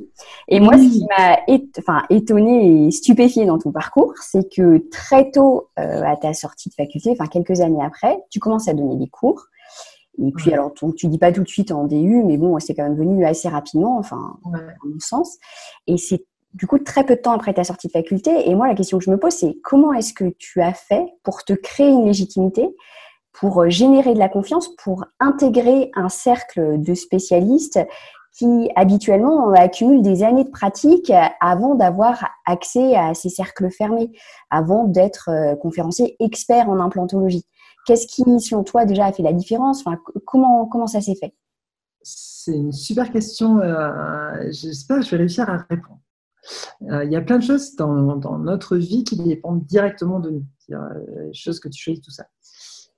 Et moi, ce qui m'a enfin, étonnée et stupéfiée dans ton parcours, c'est que très tôt, euh, à ta sortie de faculté, enfin quelques années après, tu commences à donner des cours. Et puis, alors, tu, tu dis pas tout de suite en DU, mais bon, c'est quand même venu assez rapidement, enfin, ouais. à mon sens. Et c'est du coup très peu de temps après ta sortie de faculté. Et moi, la question que je me pose, c'est comment est-ce que tu as fait pour te créer une légitimité, pour euh, générer de la confiance, pour intégrer un cercle de spécialistes qui habituellement accumulent des années de pratique avant d'avoir accès à ces cercles fermés, avant d'être euh, conférencier expert en implantologie? Qu'est-ce qui, selon toi, déjà a fait la différence? Enfin, comment, comment ça s'est fait? C'est une super question. Euh, J'espère que je vais réussir à répondre. Euh, il y a plein de choses dans, notre vie qui dépendent directement de nous. C'est-à-dire, euh, les choses que tu choisis, tout ça.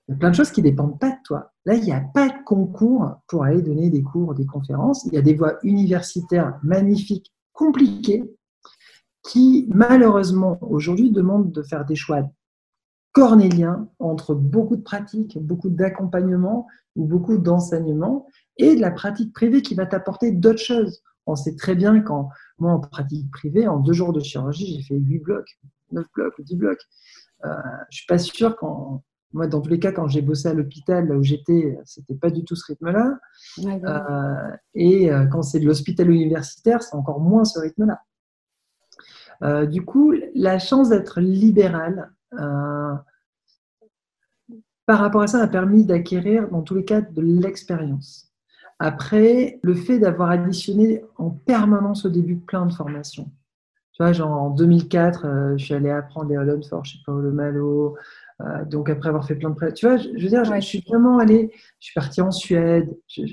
Il y a plein de choses qui ne dépendent pas de toi. Là, il n'y a pas de concours pour aller donner des cours, des conférences. Il y a des voies universitaires magnifiques, compliquées, qui malheureusement aujourd'hui demandent de faire des choix cornéliens entre beaucoup de pratiques, beaucoup d'accompagnement ou beaucoup d'enseignement et de la pratique privée qui va t'apporter d'autres choses. On sait très bien quand moi, en pratique privée, en deux jours de chirurgie, j'ai fait 8 blocs, 9 blocs ou 10 blocs. Euh, je ne suis pas sûr quand. Moi, dans tous les cas, quand j'ai bossé à l'hôpital, là où j'étais, c'était pas du tout ce rythme-là. Euh, et euh, quand c'est de l'hôpital universitaire, c'est encore moins ce rythme-là. du coup, la chance d'être libéral, par rapport à ça, a permis d'acquérir, dans tous les cas, de l'expérience. Après, le fait d'avoir additionné en permanence au début plein de formations. Tu vois, genre en 2004, euh, je suis allée apprendre les Holland Fort chez Paolo Malo. Euh, donc après avoir fait plein de prêts, tu vois, je, veux dire, je, suis vraiment allée, je suis partie en Suède, je,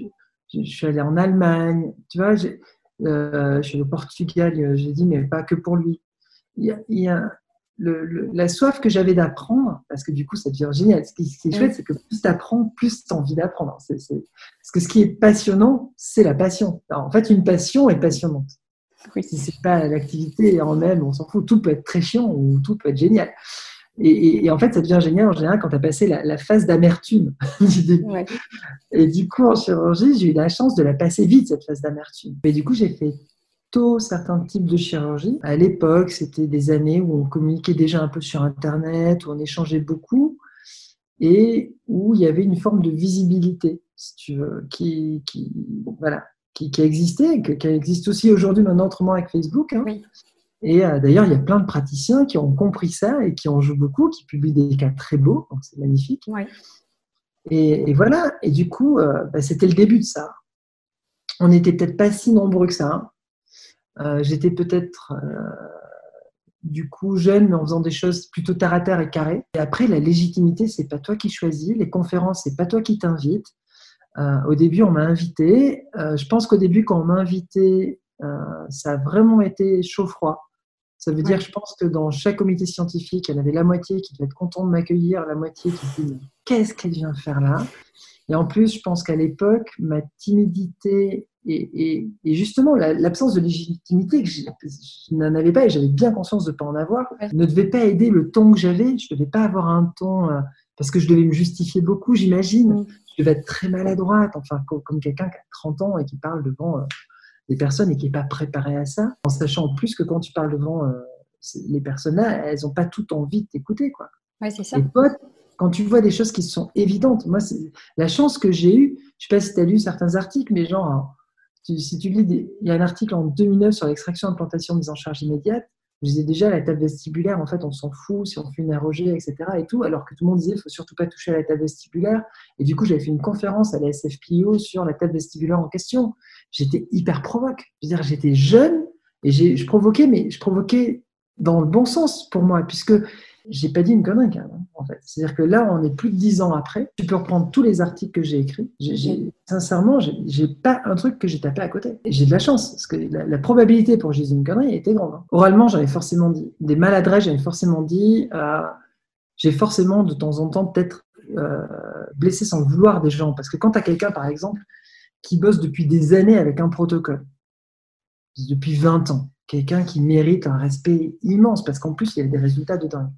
suis allée en Allemagne, tu vois, euh, je suis au Portugal, j'ai dit, mais pas que pour lui. Il y a, le, la soif que j'avais d'apprendre, parce que du coup, ça devient génial. Ce qui, est chouette, c'est que plus tu apprends, plus tu as envie d'apprendre. Parce que ce qui est passionnant, c'est la passion. en fait, une passion est passionnante. Oui. Si c'est pas l'activité en même, on s'en fout. Tout peut être très chiant ou tout peut être génial. Et, en fait, ça devient génial en général quand tu as passé la, phase d'amertume Et du coup, en chirurgie, j'ai eu la chance de la passer vite, cette phase d'amertume. Et du coup, j'ai fait tôt certains types de chirurgie. À l'époque, c'était des années où on communiquait déjà un peu sur Internet, où on échangeait beaucoup et où il y avait une forme de visibilité, si tu veux, qui, qui voilà, qui, qui existait, qui existe aussi aujourd'hui maintenant autrement avec Facebook. Hein. Et euh, d'ailleurs, il y a plein de praticiens qui ont compris ça et qui en jouent beaucoup, qui publient des cas très beaux, donc c'est magnifique. Et, voilà, et du coup, euh, bah, c'était le début de ça. On n'était peut-être pas si nombreux que ça. Hein. Euh, j'étais peut-être du coup jeune, mais en faisant des choses plutôt terre à terre et carré. Et après, la légitimité, c'est pas toi qui choisis. Les conférences, c'est pas toi qui t'invites. au début, on m'a invité. je pense qu'au début, quand on m'a invité, ça a vraiment été chaud-froid. Ça veut dire, je pense que dans chaque comité scientifique, il y en avait la moitié qui devait être content de m'accueillir, la moitié qui dit qu'est-ce qu'elle vient faire là? Et en plus, je pense qu'à l'époque, ma timidité et, justement l'absence de légitimité que je, n'en avais pas et j'avais bien conscience de ne pas en avoir, ne devait pas aider le ton que j'avais. Je ne devais pas avoir un ton euh, parce que je devais me justifier beaucoup, j'imagine. Je devais être très maladroite, enfin comme, quelqu'un qui a 30 ans et qui parle devant euh, des personnes et qui n'est pas préparé à ça, en sachant en plus que quand tu parles devant euh, les personnes là, elles n'ont pas tout envie de t'écouter. Quoi. Ouais, c'est ça. Et toi, quand tu vois des choses qui sont évidentes, moi, la chance que j'ai eue, je ne sais pas si tu as lu certains articles, mais genre, si tu lis, il y a un article en 2009 sur l'extraction implantation mise en charge immédiate, je disais déjà la table vestibulaire, en fait, on s'en fout si on fait une ROG, etc. et tout, alors que tout le monde disait, il faut surtout pas toucher à la table vestibulaire. Et du coup, j'avais fait une conférence à la SFPO sur la table vestibulaire en question. J'étais hyper provoque. Je veux dire, j'étais jeune et je provoquais, mais je provoquais dans le bon sens pour moi, puisque j'ai pas dit une connerie quand même, en fait. C'est-à-dire que là, on est plus de dix ans après. Tu peux reprendre tous les articles que j'ai écrits. J'ai, sincèrement, j'ai pas un truc que j'ai tapé à côté. J'ai de la chance, parce que la, probabilité pour que je dise une connerie était grande. Hein. Oralement, j'avais forcément dit. Des maladresses, j'avais forcément dit. Euh, j'ai forcément, de temps en temps, peut-être euh, blessé sans vouloir des gens. Parce que quand tu as quelqu'un, par exemple, qui bosse depuis des années avec un protocole, depuis 20 ans, quelqu'un qui mérite un respect immense, parce qu'en plus, il y a des résultats de dingue.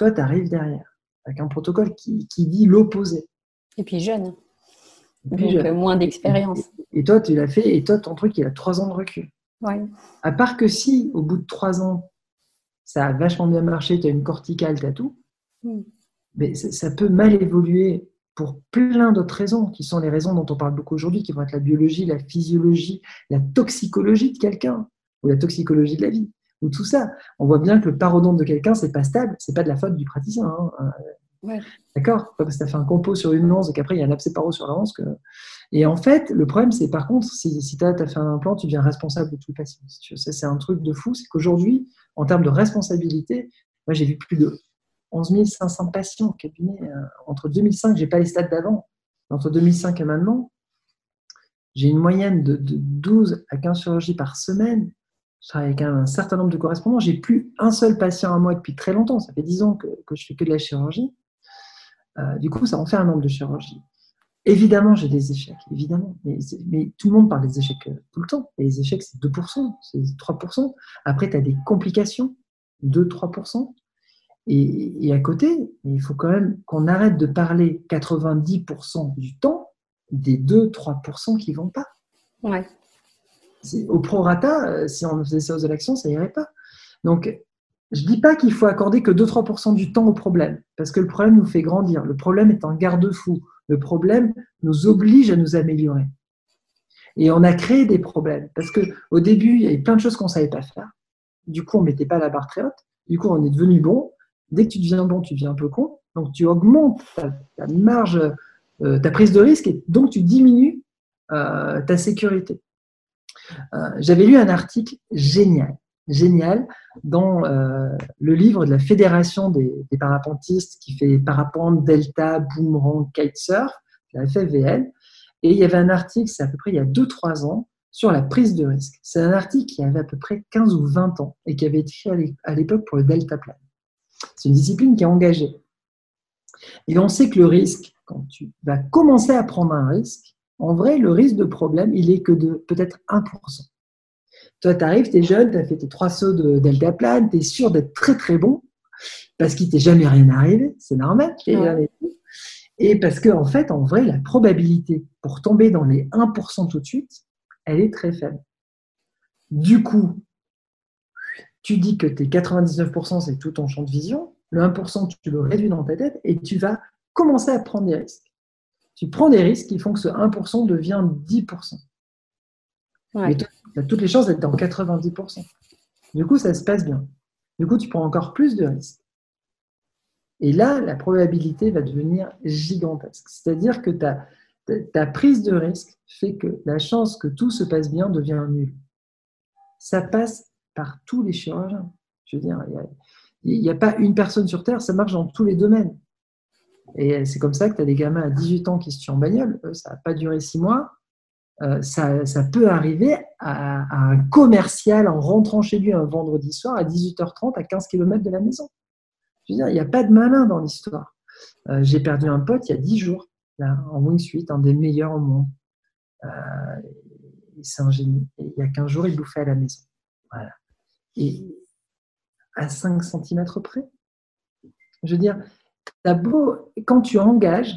Toi, tu arrives derrière avec un protocole qui, dit l'opposé. Et puis jeune. Donc euh, moins d'expérience. Et, toi, tu l'as fait, et toi, ton truc, il a trois ans de recul. Ouais. À part que si, au bout de trois ans, ça a vachement bien marché, tu as une corticale, tu as tout, hmm. mais ça peut mal évoluer pour plein d'autres raisons, qui sont les raisons dont on parle beaucoup aujourd'hui, qui vont être la biologie, la physiologie, la toxicologie de quelqu'un, ou la toxicologie de la vie ou tout ça. On voit bien que le parodonte de quelqu'un, c'est pas stable, c'est pas de la faute du praticien. Hein. Euh, d'accord Pas parce que tu as fait un compo sur une lance et qu'après il y a un abcès paro sur la lance. Que... Et en fait, le problème, c'est par contre, si, si tu as, fait un implant, tu deviens responsable de tout le patient. Ça, c'est un truc de fou. C'est qu'aujourd'hui, en termes de responsabilité, moi j'ai vu plus de 11 500 patients au cabinet. Euh, entre 2005, j'ai pas les stats d'avant, entre 2005 et maintenant, j'ai une moyenne de, de 12 à 15 chirurgies par semaine je travaille avec un, certain nombre de correspondants. J'ai plus un seul patient à moi depuis très longtemps. Ça fait dix ans que, que je fais que de la chirurgie. Euh, du coup, ça en fait un nombre de chirurgie. Évidemment, j'ai des échecs, évidemment. Mais, tout le monde parle des échecs euh, tout le temps. Et les échecs, c'est 2%, c'est 3%. Après, tu as des complications, 2-3%. Et, et, à côté, il faut quand même qu'on arrête de parler 90% du temps des 2-3% qui vont pas. Ouais au prorata, euh, si on faisait ça aux élections, ça irait pas. Donc, je dis pas qu'il faut accorder que 2-3% du temps au problème, parce que le problème nous fait grandir. Le problème est un garde-fou. Le problème nous oblige à nous améliorer. Et on a créé des problèmes, parce que au début, il y avait plein de choses qu'on savait pas faire. Du coup, on mettait pas la barre très haute. Du coup, on est devenu bon. Dès que tu deviens bon, tu deviens un peu con. Donc, tu augmentes ta, marge, euh, ta prise de risque, et donc tu diminues euh, ta sécurité. Euh, j'avais lu un article génial, génial, dans le livre de la Fédération des, parapentistes qui fait parapente, delta, boomerang, kitesurf, la FFVL. Et il y avait un article, c'est à peu près il y a 2-3 ans, sur la prise de risque. C'est un article qui avait à peu près 15 ou 20 ans et qui avait été écrit à l'époque pour le deltaplane. C'est une discipline qui est engagée. Et on sait que le risque, quand tu vas commencer à prendre un risque, en vrai, le risque de problème, il est que de peut-être 1%. Toi, tu arrives, tu es jeune, tu as fait tes trois sauts de deltaplane, tu es sûr d'être très très bon parce qu'il t'est jamais rien arrivé, c'est normal. Et parce qu'en en fait, en vrai, la probabilité pour tomber dans les 1% tout de suite, elle est très faible. Du coup, tu dis que tes 99%, c'est tout ton champ de vision. Le 1%, tu le réduis dans ta tête et tu vas commencer à prendre des risques. Tu prends des risques qui font que ce 1% devient 10%. Et tu as toutes les chances d'être dans 90%. Du coup, ça se passe bien. Du coup, tu prends encore plus de risques. Et là, la probabilité va devenir gigantesque. C'est-à-dire que ta, ta prise de risque fait que la chance que tout se passe bien devient nulle. Ça passe par tous les chirurgiens. Je veux dire, il n'y a, pas une personne sur Terre, ça marche dans tous les domaines. Et c'est comme ça que tu as des gamins à 18 ans qui se tuent en bagnole. ça n'a pas duré six mois. Euh, ça, peut arriver à, un commercial en rentrant chez lui un vendredi soir à 18h30 à 15 km de la maison. Je veux dire, il n'y a pas de malin dans l'histoire. Euh, j'ai perdu un pote il y a 10 jours, là, en wingsuit, un des meilleurs au monde. Euh, c'est un il y a 15 jours, il bouffait à la maison. Voilà et à 5 cm près. Je veux dire, beau, quand tu engages,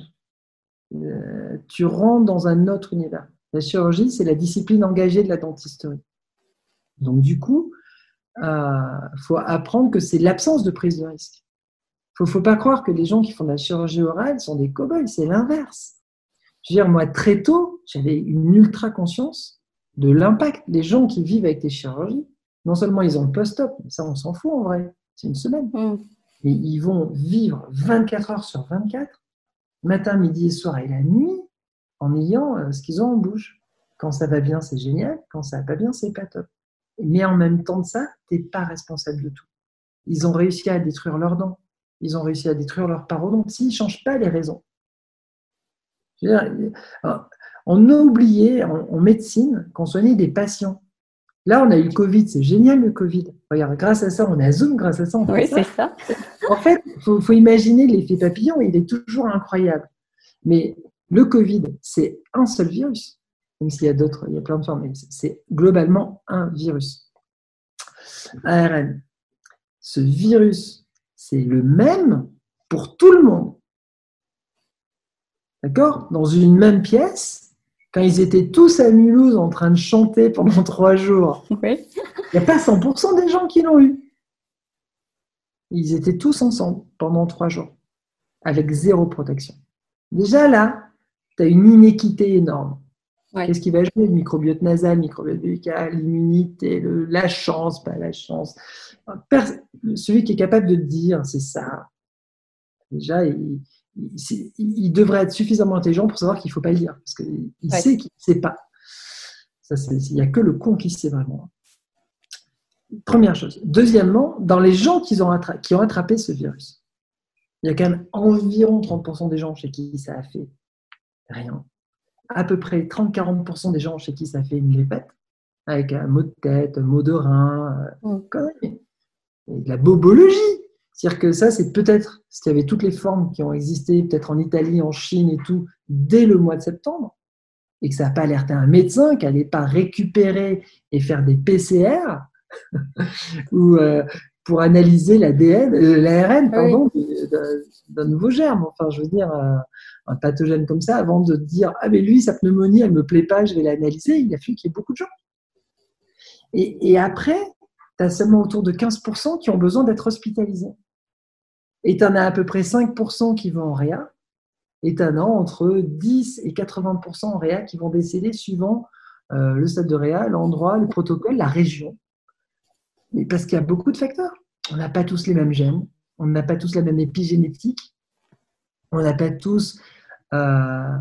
euh, tu rentres dans un autre univers. La chirurgie, c'est la discipline engagée de la dentisterie. Donc, du coup, il euh, faut apprendre que c'est l'absence de prise de risque. Il ne faut, pas croire que les gens qui font de la chirurgie orale sont des cow-boys, c'est l'inverse. Je veux dire, moi, très tôt, j'avais une ultra conscience de l'impact. des gens qui vivent avec des chirurgies, non seulement ils ont le post-op, mais ça on s'en fout en vrai, c'est une semaine. Mm. Et ils vont vivre 24 heures sur 24, matin, midi et soir et la nuit, en ayant euh, ce qu'ils ont en bouche. Quand ça va bien, c'est génial. Quand ça va pas bien, c'est pas top. Mais en même temps de ça, tu n'es pas responsable de tout. Ils ont réussi à détruire leurs dents. Ils ont réussi à détruire leurs parodontes. S'ils ne changent pas les raisons. Euh, on a oublié en médecine qu'on soignait des patients. Là, on a eu le Covid, c'est génial le Covid. Regarde, grâce à ça, on a Zoom, grâce à ça, on Oui, c'est ça. En fait, il faut, imaginer l'effet papillon, il est toujours incroyable. Mais le Covid, c'est un seul virus, même s'il y a d'autres, il y a plein de formes, mais c'est globalement un virus. ARN. Ce virus, c'est le même pour tout le monde. D'accord? Dans une même pièce, quand ils étaient tous à Mulhouse en train de chanter pendant trois jours, il n'y a pas 100% des gens qui l'ont eu. Ils étaient tous ensemble pendant trois jours, avec zéro protection. Déjà là, tu as une inéquité énorme. Qu'est-ce qui va jouer? Le microbiote nasal, le microbiote buccal, l'immunité, la chance, pas la chance. celui qui est capable de dire, c'est ça. Déjà, il, il devrait être suffisamment intelligent pour savoir qu'il ne faut pas le dire, parce qu'il sait qu'il ne sait pas. Il n'y a que le con qui sait vraiment. Première chose. Deuxièmement, dans les gens qui ont, qui ont attrapé ce virus, il y a quand même environ 30% des gens chez qui ça a fait rien. À peu près 30-40% des gens chez qui ça a fait une grippette, avec un mot de tête, un mot de rein, euh, mm. de la bobologie. C'est-à-dire que ça, c'est peut-être ce qu'il y avait toutes les formes qui ont existé, peut-être en Italie, en Chine et tout, dès le mois de septembre, et que ça n'a pas alerté un médecin, qui n'allait pas récupérer et faire des PCR, ou euh, pour analyser l'ADN, euh, l'ARN, pardon, d'un nouveau germe. Enfin, je veux dire, euh, un pathogène comme ça, avant de dire ah mais lui sa pneumonie, elle me plaît pas, je vais l'analyser. Il a fallu qu'il y ait beaucoup de gens. Et, et après, tu as seulement autour de 15% qui ont besoin d'être hospitalisés. Et tu en as à peu près 5% qui vont en réa, et tu en as entre 10 et 80% en réa qui vont décéder suivant euh, le stade de réa, l'endroit, le protocole, la région. Mais parce qu'il y a beaucoup de facteurs. On n'a pas tous les mêmes gènes, on n'a pas tous la même épigénétique, on n'a pas tous. Euh,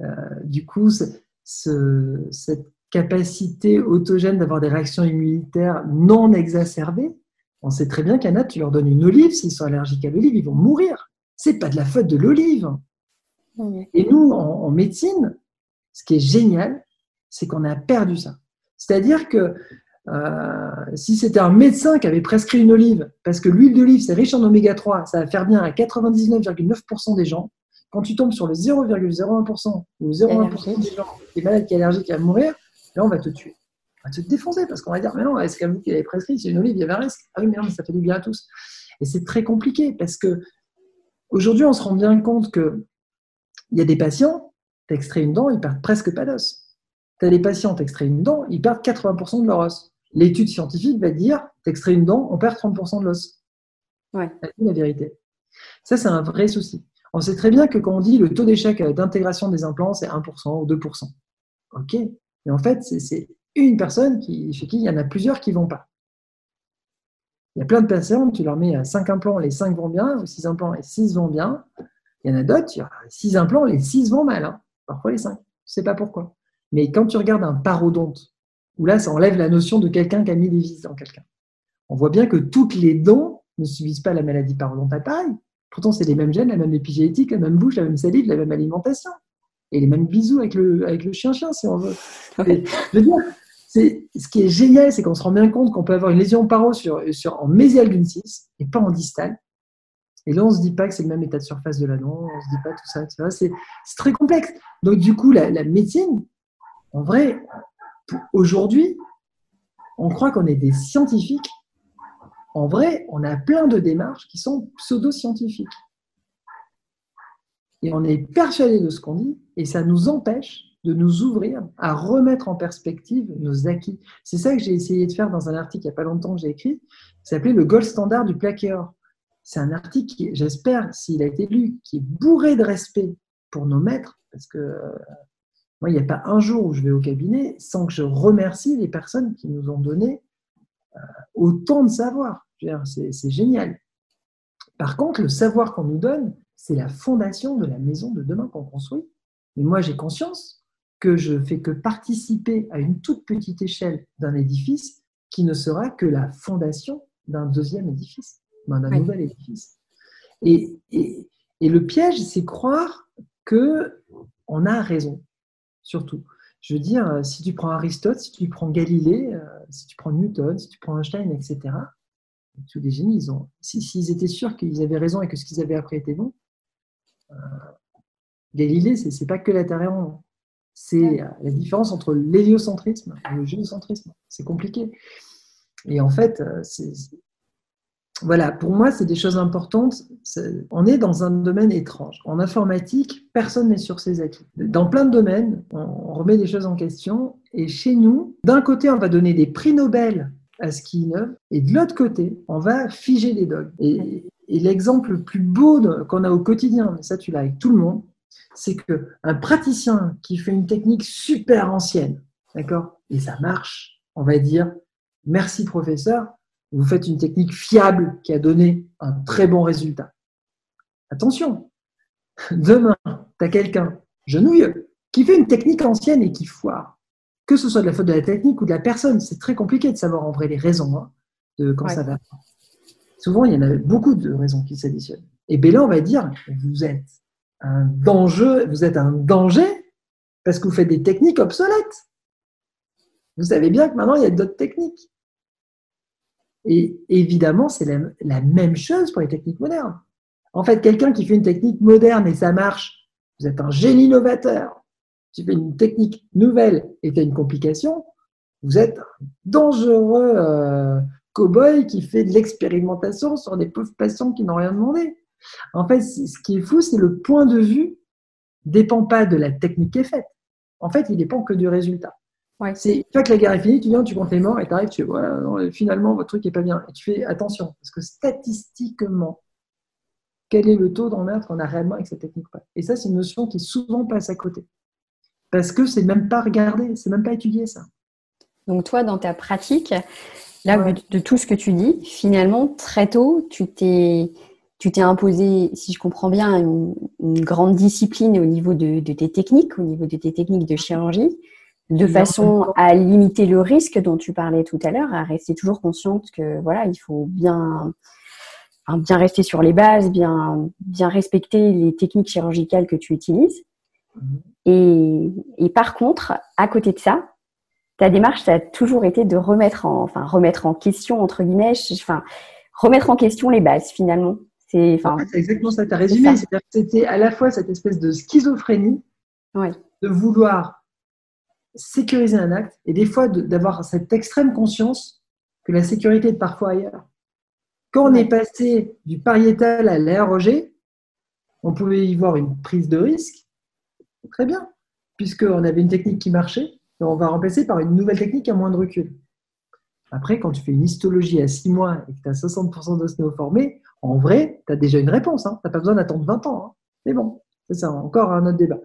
euh, du coup, cette capacité autogène d'avoir des réactions immunitaires non exacerbées, on sait très bien en a, tu leur donnes une olive, s'ils sont allergiques à l'olive, ils vont mourir. C'est pas de la faute de l'olive. Et nous, en, médecine, ce qui est génial, c'est qu'on a perdu ça. C'est-à-dire que euh, si c'était un médecin qui avait prescrit une olive, parce que l'huile d'olive, c'est riche en oméga 3, ça va faire bien à 99,9% des gens. Quand tu tombes sur le 0,01% ou 0,1% des gens qui sont malades, qui sont allergiques, qui vont mourir, là, on va te tuer. On va te défoncer parce qu'on va dire, mais non, est-ce qu'à vous qui avez prescrit, c'est une olive, il y avait un risque. Ah oui, mais non, mais ça fait du bien à tous. Et c'est très compliqué parce que aujourd'hui, on se rend bien compte que il y a des patients, tu extrais une dent, ils perdent presque pas d'os. Tu as des patients, tu extrais une dent, ils perdent 80% de leur os. L'étude scientifique va dire, tu extrais une dent, on perd 30% de l'os. Ouais. C'est la vérité. Ça, c'est un vrai souci. On sait très bien que quand on dit le taux d'échec d'intégration des implants, c'est 1% ou 2%. OK. Mais en fait, c'est une personne qui, chez qui il y en a plusieurs qui ne vont pas. Il y a plein de patients, tu leur mets 5 implants, les 5 vont bien, ou 6 implants, les 6 vont bien. Il y en a d'autres, il y a 6 implants, les 6 vont mal. Hein. Parfois les 5. Je ne sais pas pourquoi. Mais quand tu regardes un parodonte, où là, ça enlève la notion de quelqu'un qui a mis des vis dans quelqu'un, on voit bien que toutes les dents ne subissent pas la maladie parodontale pareil. Pourtant, c'est les mêmes gènes, la même épigénétique, la même bouche, la même salive, la même alimentation. Et les mêmes bisous avec le, avec le chien-chien, si on veut. je veux dire, ce qui est génial, c'est qu'on se rend bien compte qu'on peut avoir une lésion paro sur, sur, en mésial d'une 6 et pas en distal. Et là, on ne se dit pas que c'est le même état de surface de la dent, on ne se dit pas tout ça, C'est très complexe. Donc, du coup, la, médecine, en vrai, aujourd'hui, on croit qu'on est des scientifiques. En vrai, on a plein de démarches qui sont pseudo-scientifiques. Et on est persuadé de ce qu'on dit, et ça nous empêche de nous ouvrir à remettre en perspective nos acquis. C'est ça que j'ai essayé de faire dans un article il n'y a pas longtemps que j'ai écrit, qui s'appelait Le gold standard du plaqueur c'est un article qui, j'espère, s'il a été lu, qui est bourré de respect pour nos maîtres, parce que moi, il n'y a pas un jour où je vais au cabinet sans que je remercie les personnes qui nous ont donné euh, autant de savoir. C'est génial. Par contre, le savoir qu'on nous donne, c'est la fondation de la maison de demain qu'on construit. Mais moi, j'ai conscience que je fais que participer à une toute petite échelle d'un édifice qui ne sera que la fondation d'un deuxième édifice d'un nouvel édifice. Et, et, et, le piège, c'est croire que on a raison, surtout. Je veux dire, si tu prends Aristote, si tu prends Galilée, euh, si tu prends Newton, si tu prends Einstein, etc., tous les génies, ils ont, s'ils étaient sûrs qu'ils avaient raison et que ce qu'ils avaient appris était bon, euh, Galilée, c'est, pas que la Terre est ronde. C'est la différence entre l'héliocentrisme et le géocentrisme. C'est compliqué. Et en fait, euh, c'est, voilà, pour moi, c'est des choses importantes. on est dans un domaine étrange. En informatique, personne n'est sur ses acquis. Dans plein de domaines, on remet des choses en question. Et chez nous, d'un côté, on va donner des prix Nobel à ce qui innove, et de l'autre côté, on va figer les dogmes. Et, l'exemple le plus beau qu'on a au quotidien, mais ça tu l'as avec tout le monde, c'est qu'un praticien qui fait une technique super ancienne, d'accord, et ça marche, on va dire merci professeur, vous faites une technique fiable qui a donné un très bon résultat. Attention, demain, tu as quelqu'un genouilleux qui fait une technique ancienne et qui foire. Que ce soit de la faute de la technique ou de la personne, c'est très compliqué de savoir en vrai les raisons hein, de quand ça va. Souvent, il y en a beaucoup de raisons qui s'additionnent. Et là, on va dire, vous êtes un danger, vous êtes un danger parce que vous faites des techniques obsolètes. Vous savez bien que maintenant, il y a d'autres techniques. Et évidemment, c'est la, même chose pour les techniques modernes. En fait, quelqu'un qui fait une technique moderne et ça marche, vous êtes un génie novateur. Tu fais une technique nouvelle et tu as une complication, vous êtes un dangereux euh, cow-boy qui fait de l'expérimentation sur des pauvres patients qui n'ont rien demandé. En fait, ce qui est fou, c'est le point de vue dépend pas de la technique qui est faite. En fait, il dépend que du résultat. Ouais. C'est une fois que la guerre est finie, tu viens, tu comptes les morts et tu arrives, tu fais finalement votre truc n'est pas bien. Et tu fais attention, parce que statistiquement, quel est le taux d'emmerde qu'on a réellement avec cette technique Et ça, c'est une notion qui souvent passe à côté. Parce que c'est même pas regardé, c'est même pas étudié ça. Donc toi, dans ta pratique, là, de tout ce que tu dis, finalement, très tôt, tu t'es tu t'es imposé, si je comprends bien, une, grande discipline au niveau de, tes techniques, au niveau de tes techniques de chirurgie, de façon à limiter le risque dont tu parlais tout à l'heure, à rester toujours consciente que voilà, il faut bien, bien rester sur les bases, bien, bien respecter les techniques chirurgicales que tu utilises. Mhm. Et, et par contre, à côté de ça, ta démarche, ça a toujours été de remettre en, enfin, remettre en question, entre guillemets, enfin, remettre en question les bases finalement. C'est enfin, exactement ça, tu as résumé. C'était à la fois cette espèce de schizophrénie de vouloir sécuriser un acte et des fois d'avoir cette extrême conscience que la sécurité est parfois ailleurs. Quand on est passé du pariétal à l'AROG, on pouvait y voir une prise de risque, très bien, puisqu'on avait une technique qui marchait, on va remplacer par une nouvelle technique à moins de recul. Après, quand tu fais une histologie à 6 mois et que tu as 60% d'os néoformés, en vrai, tu as déjà une réponse. Hein. Tu n'as pas besoin d'attendre 20 ans. Hein. Mais bon, c'est ça, encore un autre débat.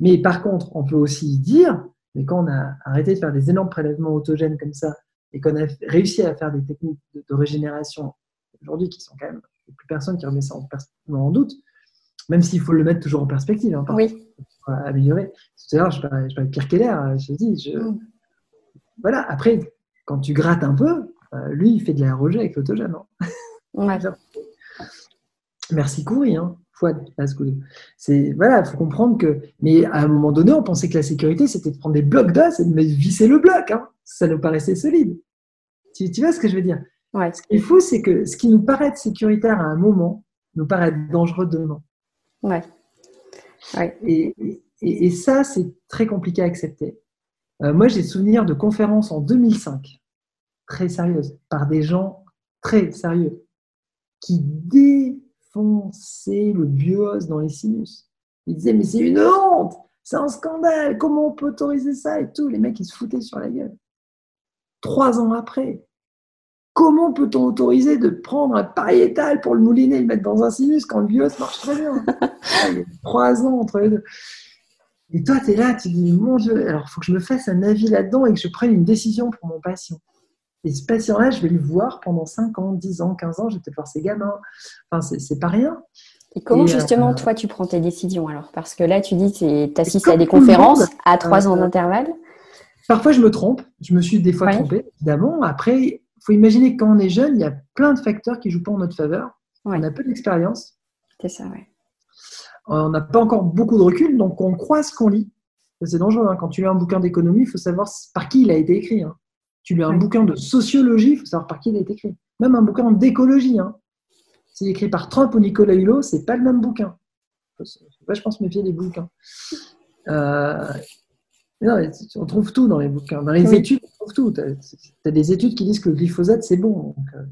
Mais par contre, on peut aussi dire, mais quand on a arrêté de faire des énormes prélèvements autogènes comme ça et qu'on a réussi à faire des techniques de, régénération aujourd'hui qui sont quand même, plus personne qui remet ça en, doute, même s'il faut le mettre toujours en perspective. Hein, oui. Pour améliorer. Tout à l'heure, je parlais, de Pierre Keller, je dis, je... Mm. voilà, après, quand tu grattes un peu, euh, lui, il fait de l'aérogène avec l'autogène. Ouais. Merci Coury, hein. C'est voilà, il faut comprendre que. Mais à un moment donné, on pensait que la sécurité, c'était de prendre des blocs d'os et de visser le bloc. Hein. Ça nous paraissait solide. Tu, vois ce que je veux dire? Ouais. Ce qu'il faut, c'est que ce qui nous paraît sécuritaire à un moment nous paraît dangereux demain. Ouais. Et, et, ça, c'est très compliqué à accepter. Euh, moi, j'ai souvenir de conférences en 2005, très sérieuses, par des gens très sérieux, qui défonçaient le bios dans les sinus. Ils disaient, mais c'est une honte, c'est un scandale, comment on peut autoriser ça et tout. Les mecs, ils se foutaient sur la gueule. Trois ans après, comment peut-on autoriser de prendre un pariétal pour le mouliner et le mettre dans un sinus quand le bios marche très bien? Il y a trois ans entre les deux. Et toi, tu es là, tu dis, mon Dieu, alors il faut que je me fasse un avis là-dedans et que je prenne une décision pour mon patient. Et ce patient-là, je vais le voir pendant 5 ans, 10 ans, 15 ans, je vais peut-être voir ses gamins. Enfin, c'est pas rien. Et comment justement, euh, toi, tu prends tes décisions alors? Parce que là, tu dis que tu assistes à des conférences à 3 ans euh, d'intervalle. Parfois, je me trompe. Je me suis des fois trompé, évidemment. Après, il faut imaginer que quand on est jeune, il y a plein de facteurs qui jouent pas en notre faveur. On a peu d'expérience. C'est ça, oui. On n'a pas encore beaucoup de recul, donc on croit ce qu'on lit. C'est dangereux. Hein. Quand tu lis un bouquin d'économie, il faut savoir par qui il a été écrit. Hein. Tu lis un bouquin de sociologie, il faut savoir par qui il a été écrit. Même un bouquin d'écologie. Hein. C'est écrit par Trump ou Nicolas Hulot, c'est pas le même bouquin. je pense méfier des bouquins. Euh, on trouve tout dans les bouquins. Dans les études, on trouve tout. Tu as, des études qui disent que le glyphosate, c'est bon. Euh,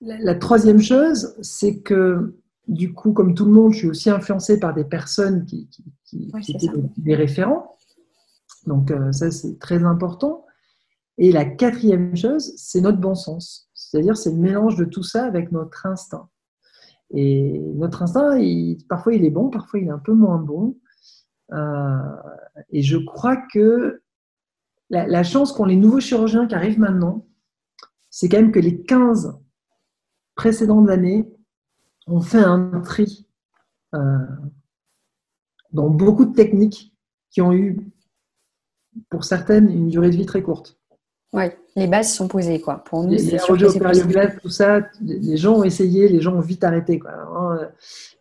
la, troisième chose, c'est que du coup, comme tout le monde, je suis aussi influencé par des personnes qui, étaient des référents. Donc euh, ça, c'est très important. Et la quatrième chose, c'est notre bon sens. C'est-à-dire, c'est le mélange de tout ça avec notre instinct. Et notre instinct, parfois il est bon, parfois il est un peu moins bon. Euh, et je crois que la, chance qu'ont les nouveaux chirurgiens qui arrivent maintenant, c'est quand même que les 15 précédentes années ont fait un tri euh, dans beaucoup de techniques qui ont eu pour certaines, une durée de vie très courte. Oui, les bases sont posées, quoi. Pour nous, c'est sûr tout ça, les gens ont essayé, les gens ont vite arrêté, quoi. Hein,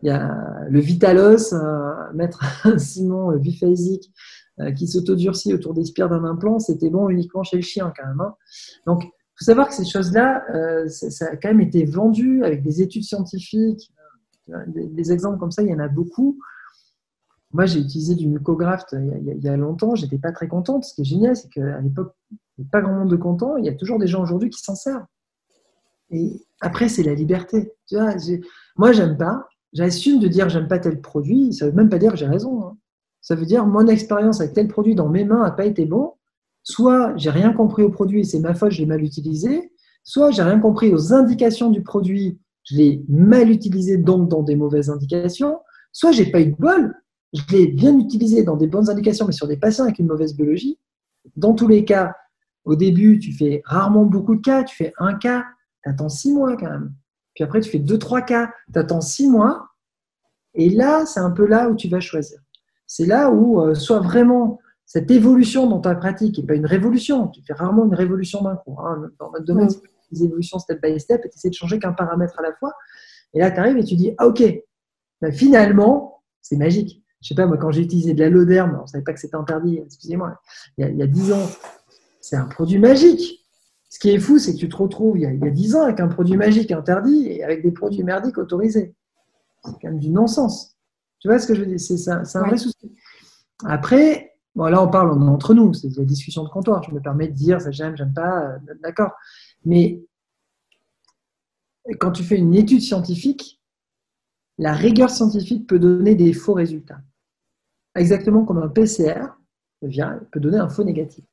il y a le Vitalos, euh, mettre un ciment biphasique euh, qui s'autodurcit autour des spires d'un implant, c'était bon uniquement chez le chien, quand même. Hein. Donc, il faut savoir que ces choses-là, euh, ça, a quand même été vendu avec des études scientifiques. des, exemples comme ça, il y en a beaucoup. Moi, j'ai utilisé du mucograft il y a, longtemps, j'étais pas très contente. Ce qui est génial, c'est qu'à l'époque, il n'y avait pas grand monde de contents. Il y a toujours des gens aujourd'hui qui s'en servent. Et après, c'est la liberté. Tu vois, moi, j'aime pas. J'assume de dire j'aime pas tel produit. Ça veut même pas dire que j'ai raison. Hein. Ça veut dire mon expérience avec tel produit dans mes mains n'a pas été bon. Soit j'ai rien compris au produit et c'est ma faute, je l'ai mal utilisé. Soit j'ai rien compris aux indications du produit, je l'ai mal utilisé donc dans des mauvaises indications. Soit j'ai pas eu de bol, je l'ai bien utilisé dans des bonnes indications, mais sur des patients avec une mauvaise biologie. Dans tous les cas, au début, tu fais rarement beaucoup de cas, tu fais un cas, tu attends six mois quand même. puis après tu fais deux, trois cas, tu attends six mois, et là, c'est un peu là où tu vas choisir. C'est là où euh, soit vraiment cette évolution dans ta pratique, et pas une révolution, tu fais rarement une révolution d'un coup. Hein. Dans notre domaine, c'est des évolutions step by step, et tu essaies de changer qu'un paramètre à la fois. Et là, tu arrives et tu dis, ah, ok, ben, finalement, c'est magique. Je sais pas, moi, quand j'ai utilisé de la Loderme, on ne savait pas que c'était interdit, excusez-moi, il y a dix ans, c'est un produit magique. Ce qui est fou, c'est que tu te retrouves il y, a, dix ans avec un produit magique interdit et avec des produits merdiques autorisés. C'est quand même du non-sens. Tu vois ce que je veux dire? C'est un, vrai souci. Après, bon, là, on parle entre nous, c'est la discussion de comptoir. Je me permets de dire ça j'aime, j'aime pas, euh, d'accord. Mais quand tu fais une étude scientifique, la rigueur scientifique peut donner des faux résultats. Exactement comme un PCR vient, peut donner un faux négatif.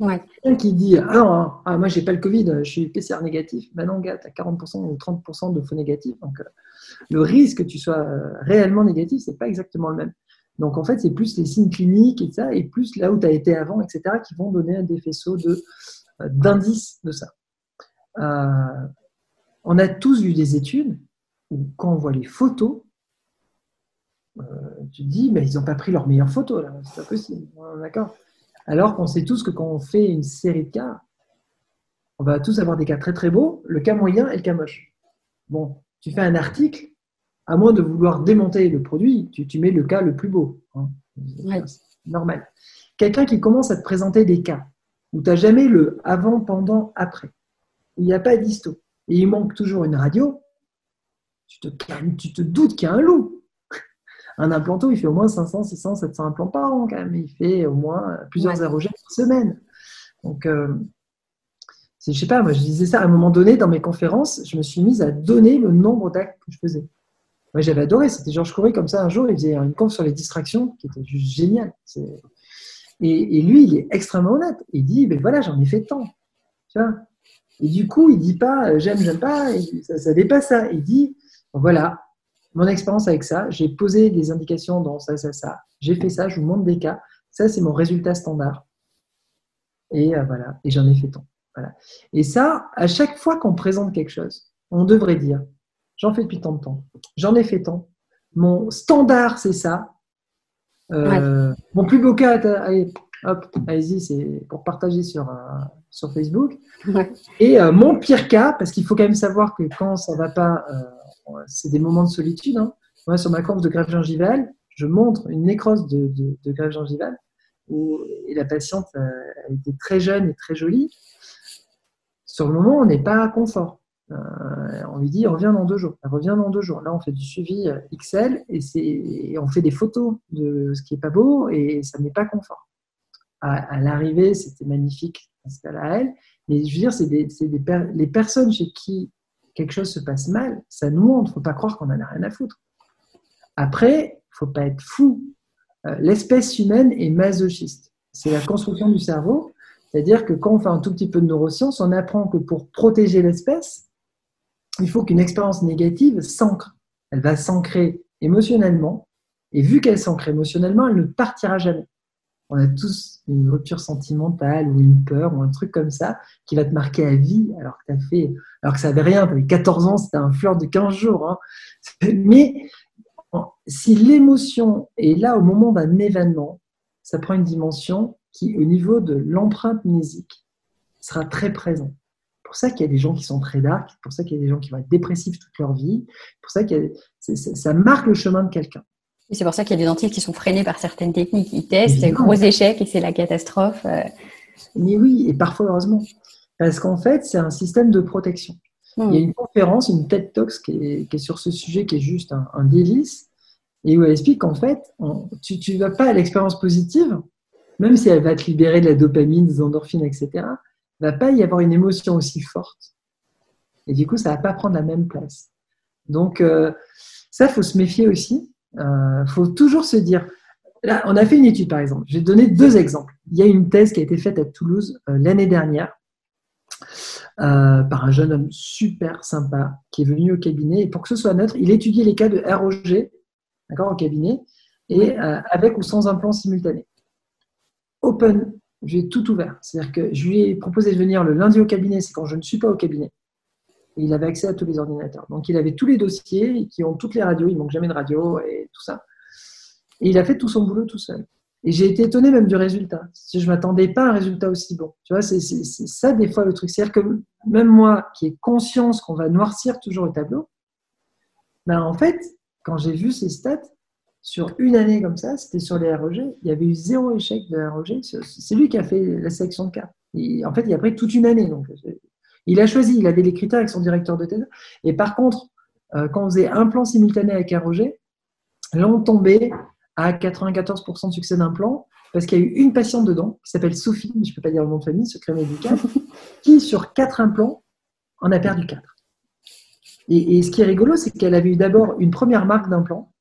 Ouais. Quelqu'un qui dit Ah non, ah, moi j'ai pas le Covid, je suis PCR négatif. Ben non, gars, tu as 40% ou 30% de faux négatifs. Donc euh, le risque que tu sois euh, réellement négatif, c'est pas exactement le même. Donc en fait, c'est plus les signes cliniques et ça, et plus là où tu as été avant, etc., qui vont donner des faisceaux de, euh, d'indices de ça. on a tous vu des études où quand on voit les photos, tu te dis, mais ils n'ont pas pris leurs meilleures photos, là, c'est pas possible. D'accord alors qu'on sait tous que quand on fait une série de cas, on va tous avoir des cas très très beaux, le cas moyen et le cas moche. Bon, tu fais un article, à moins de vouloir démonter le produit, tu, mets le cas le plus beau. Hein. Normal. Quelqu'un qui commence à te présenter des cas où tu n'as jamais le avant, pendant, après, il n'y a pas d'histo, et il manque toujours une radio, tu te, tu te doutes qu'il y a un loup. Un implanto, il fait au moins 500, 600, 700 implants par an quand même. Il fait au moins plusieurs ouais. par semaine. Donc, euh, je sais pas, moi je disais ça à un moment donné dans mes conférences, je me suis mise à donner le nombre d'actes que je faisais. Moi j'avais adoré, c'était Georges Coury comme ça un jour, il faisait une conf sur les distractions qui était juste génial. Et, lui, il est extrêmement honnête. Il dit, ben voilà, j'en ai fait tant. Tu vois? Et du coup, il dit pas euh, j'aime, j'aime pas, ça, ça dépasse ça. Il dit, voilà, mon expérience avec ça, j'ai posé des indications dans ça, ça, ça, j'ai fait ça, je vous montre des cas, ça c'est mon résultat standard. Et euh, voilà, et j'en ai fait tant. Voilà. Et ça, à chaque fois qu'on présente quelque chose, on devrait dire, j'en fais depuis tant de temps, j'en ai fait tant, mon standard c'est ça, euh, mon plus beau cas, allez, hop, allez-y, c'est pour partager sur, euh, sur Facebook. Et mon pire cas, parce qu'il faut quand même savoir que quand ça ne va pas c'est des moments de solitude. Hein. Moi, sur ma courbe de grève gingivale, je montre une nécrose de, grève gingivale où et la patiente euh, a été très jeune et très jolie. Sur le moment, on n'est pas à confort. Euh, on lui dit, revient dans deux jours. Elle revient dans deux jours. Là, on fait du suivi euh, XL et, on fait des photos de ce qui n'est pas beau et ça n'est pas confort. À, l'arrivée, c'était magnifique qu'elle a elle. Mais je veux dire, c'est des, les personnes chez qui quelque chose se passe mal, ça nous montre. Il ne faut pas croire qu'on n'en a rien à foutre. Après, il ne faut pas être fou. Euh, l'espèce humaine est masochiste. C'est la construction du cerveau. C'est-à-dire que quand on fait un tout petit peu de neurosciences, on apprend que pour protéger l'espèce, il faut qu'une expérience négative s'ancre. Elle va s'ancrer émotionnellement. Et vu qu'elle s'ancre émotionnellement, elle ne partira jamais on a tous une rupture sentimentale ou une peur ou un truc comme ça qui va te marquer à vie alors que tu fait, alors que ça n'avait rien, tu avais 14 ans, c'était un fleur de 15 jours. Hein. Mais si l'émotion est là au moment d'un événement, ça prend une dimension qui, au niveau de l'empreinte mnésique, sera très présente. C'est pour ça qu'il y a des gens qui sont très dark, pour ça qu'il y a des gens qui vont être dépressifs toute leur vie, pour ça que ça marque le chemin de quelqu'un. C'est pour ça qu'il y a des dentistes qui sont freinés par certaines techniques. Ils testent, gros échec et c'est la catastrophe. Euh. Mais oui, et parfois heureusement. Parce qu'en fait, c'est un système de protection. Il y a hmm. une conférence, une TED Talks qui est, sur ce sujet qui est juste un, délice et où elle explique qu'en fait, tu ne vas pas à l'expérience positive, même si elle va te libérer de la dopamine, des endorphines, etc., il ne va pas y avoir une émotion aussi forte. Et du coup, ça ne va pas prendre la même place. Donc, euh, ça, il faut se méfier aussi. Il euh, faut toujours se dire. Là, on a fait une étude, par exemple. Je vais donner deux exemples. Il y a une thèse qui a été faite à Toulouse euh, l'année dernière euh, par un jeune homme super sympa qui est venu au cabinet. Et pour que ce soit neutre, il étudiait les cas de ROG d'accord, au cabinet, et avec ou sans implant simultané. Open, j'ai tout ouvert. C'est-à-dire que je lui ai proposé de venir le lundi au cabinet, c'est quand je ne suis pas au cabinet. Et il avait accès à tous les ordinateurs. Donc il avait tous les dossiers qui ont toutes les radios, il manque jamais de radio et tout ça. Et il a fait tout son boulot tout seul. Et j'ai été étonné même du résultat. Je ne m'attendais pas à un résultat aussi bon. Tu vois, c'est ça des fois le truc. C'est-à-dire que même moi qui ai conscience qu'on va noircir toujours le tableau, ben en fait, quand j'ai vu ces stats, sur une année comme ça, c'était sur les REG, il y avait eu zéro échec de REG. C'est lui qui a fait la sélection de cas. en fait, il a pris toute une année. Donc, il a choisi, il avait les critères avec son directeur de thèse. Et par contre, euh, quand on faisait un plan simultané avec REG, là, on tombait à 94% de succès d'un plan, parce qu'il y a eu une patiente dedans, qui s'appelle Sophie, mais je ne peux pas dire le nom de famille, secret médical, qui, sur quatre implants, en a perdu quatre. Et, ce qui est rigolo, c'est qu'elle avait eu d'abord une première marque d'implant,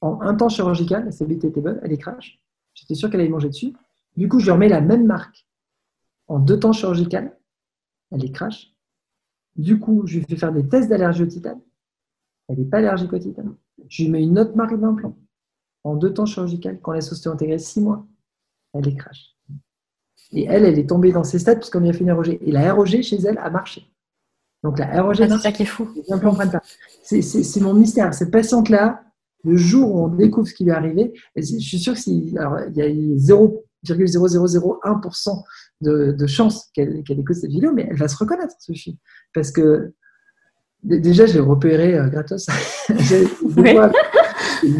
en un temps chirurgical, sa BT était bonne, elle est crash. J'étais sûr qu'elle allait manger dessus. Du coup, je lui remets la même marque en deux temps chirurgical, elle est crash. Du coup, je lui fais faire des tests d'allergie au titane. Elle n'est pas allergique au titane. Je lui mets une autre marque d'implant en deux temps chirurgical, quand la société intégrée six mois, elle est crash. Et elle, elle est tombée dans ces stades parce qu'on lui a fait une ROG. Et la ROG chez elle a marché. Donc la ROG, ah, c'est ça qui est fou. C'est mon mystère. Cette patiente-là, le jour où on découvre ce qui lui est arrivé, je suis sûr qu'il y a 0,0001% de, de chance qu'elle écoute cette vidéo, mais elle va se reconnaître, Sophie. Parce que déjà, j'ai repéré euh, gratos. c'est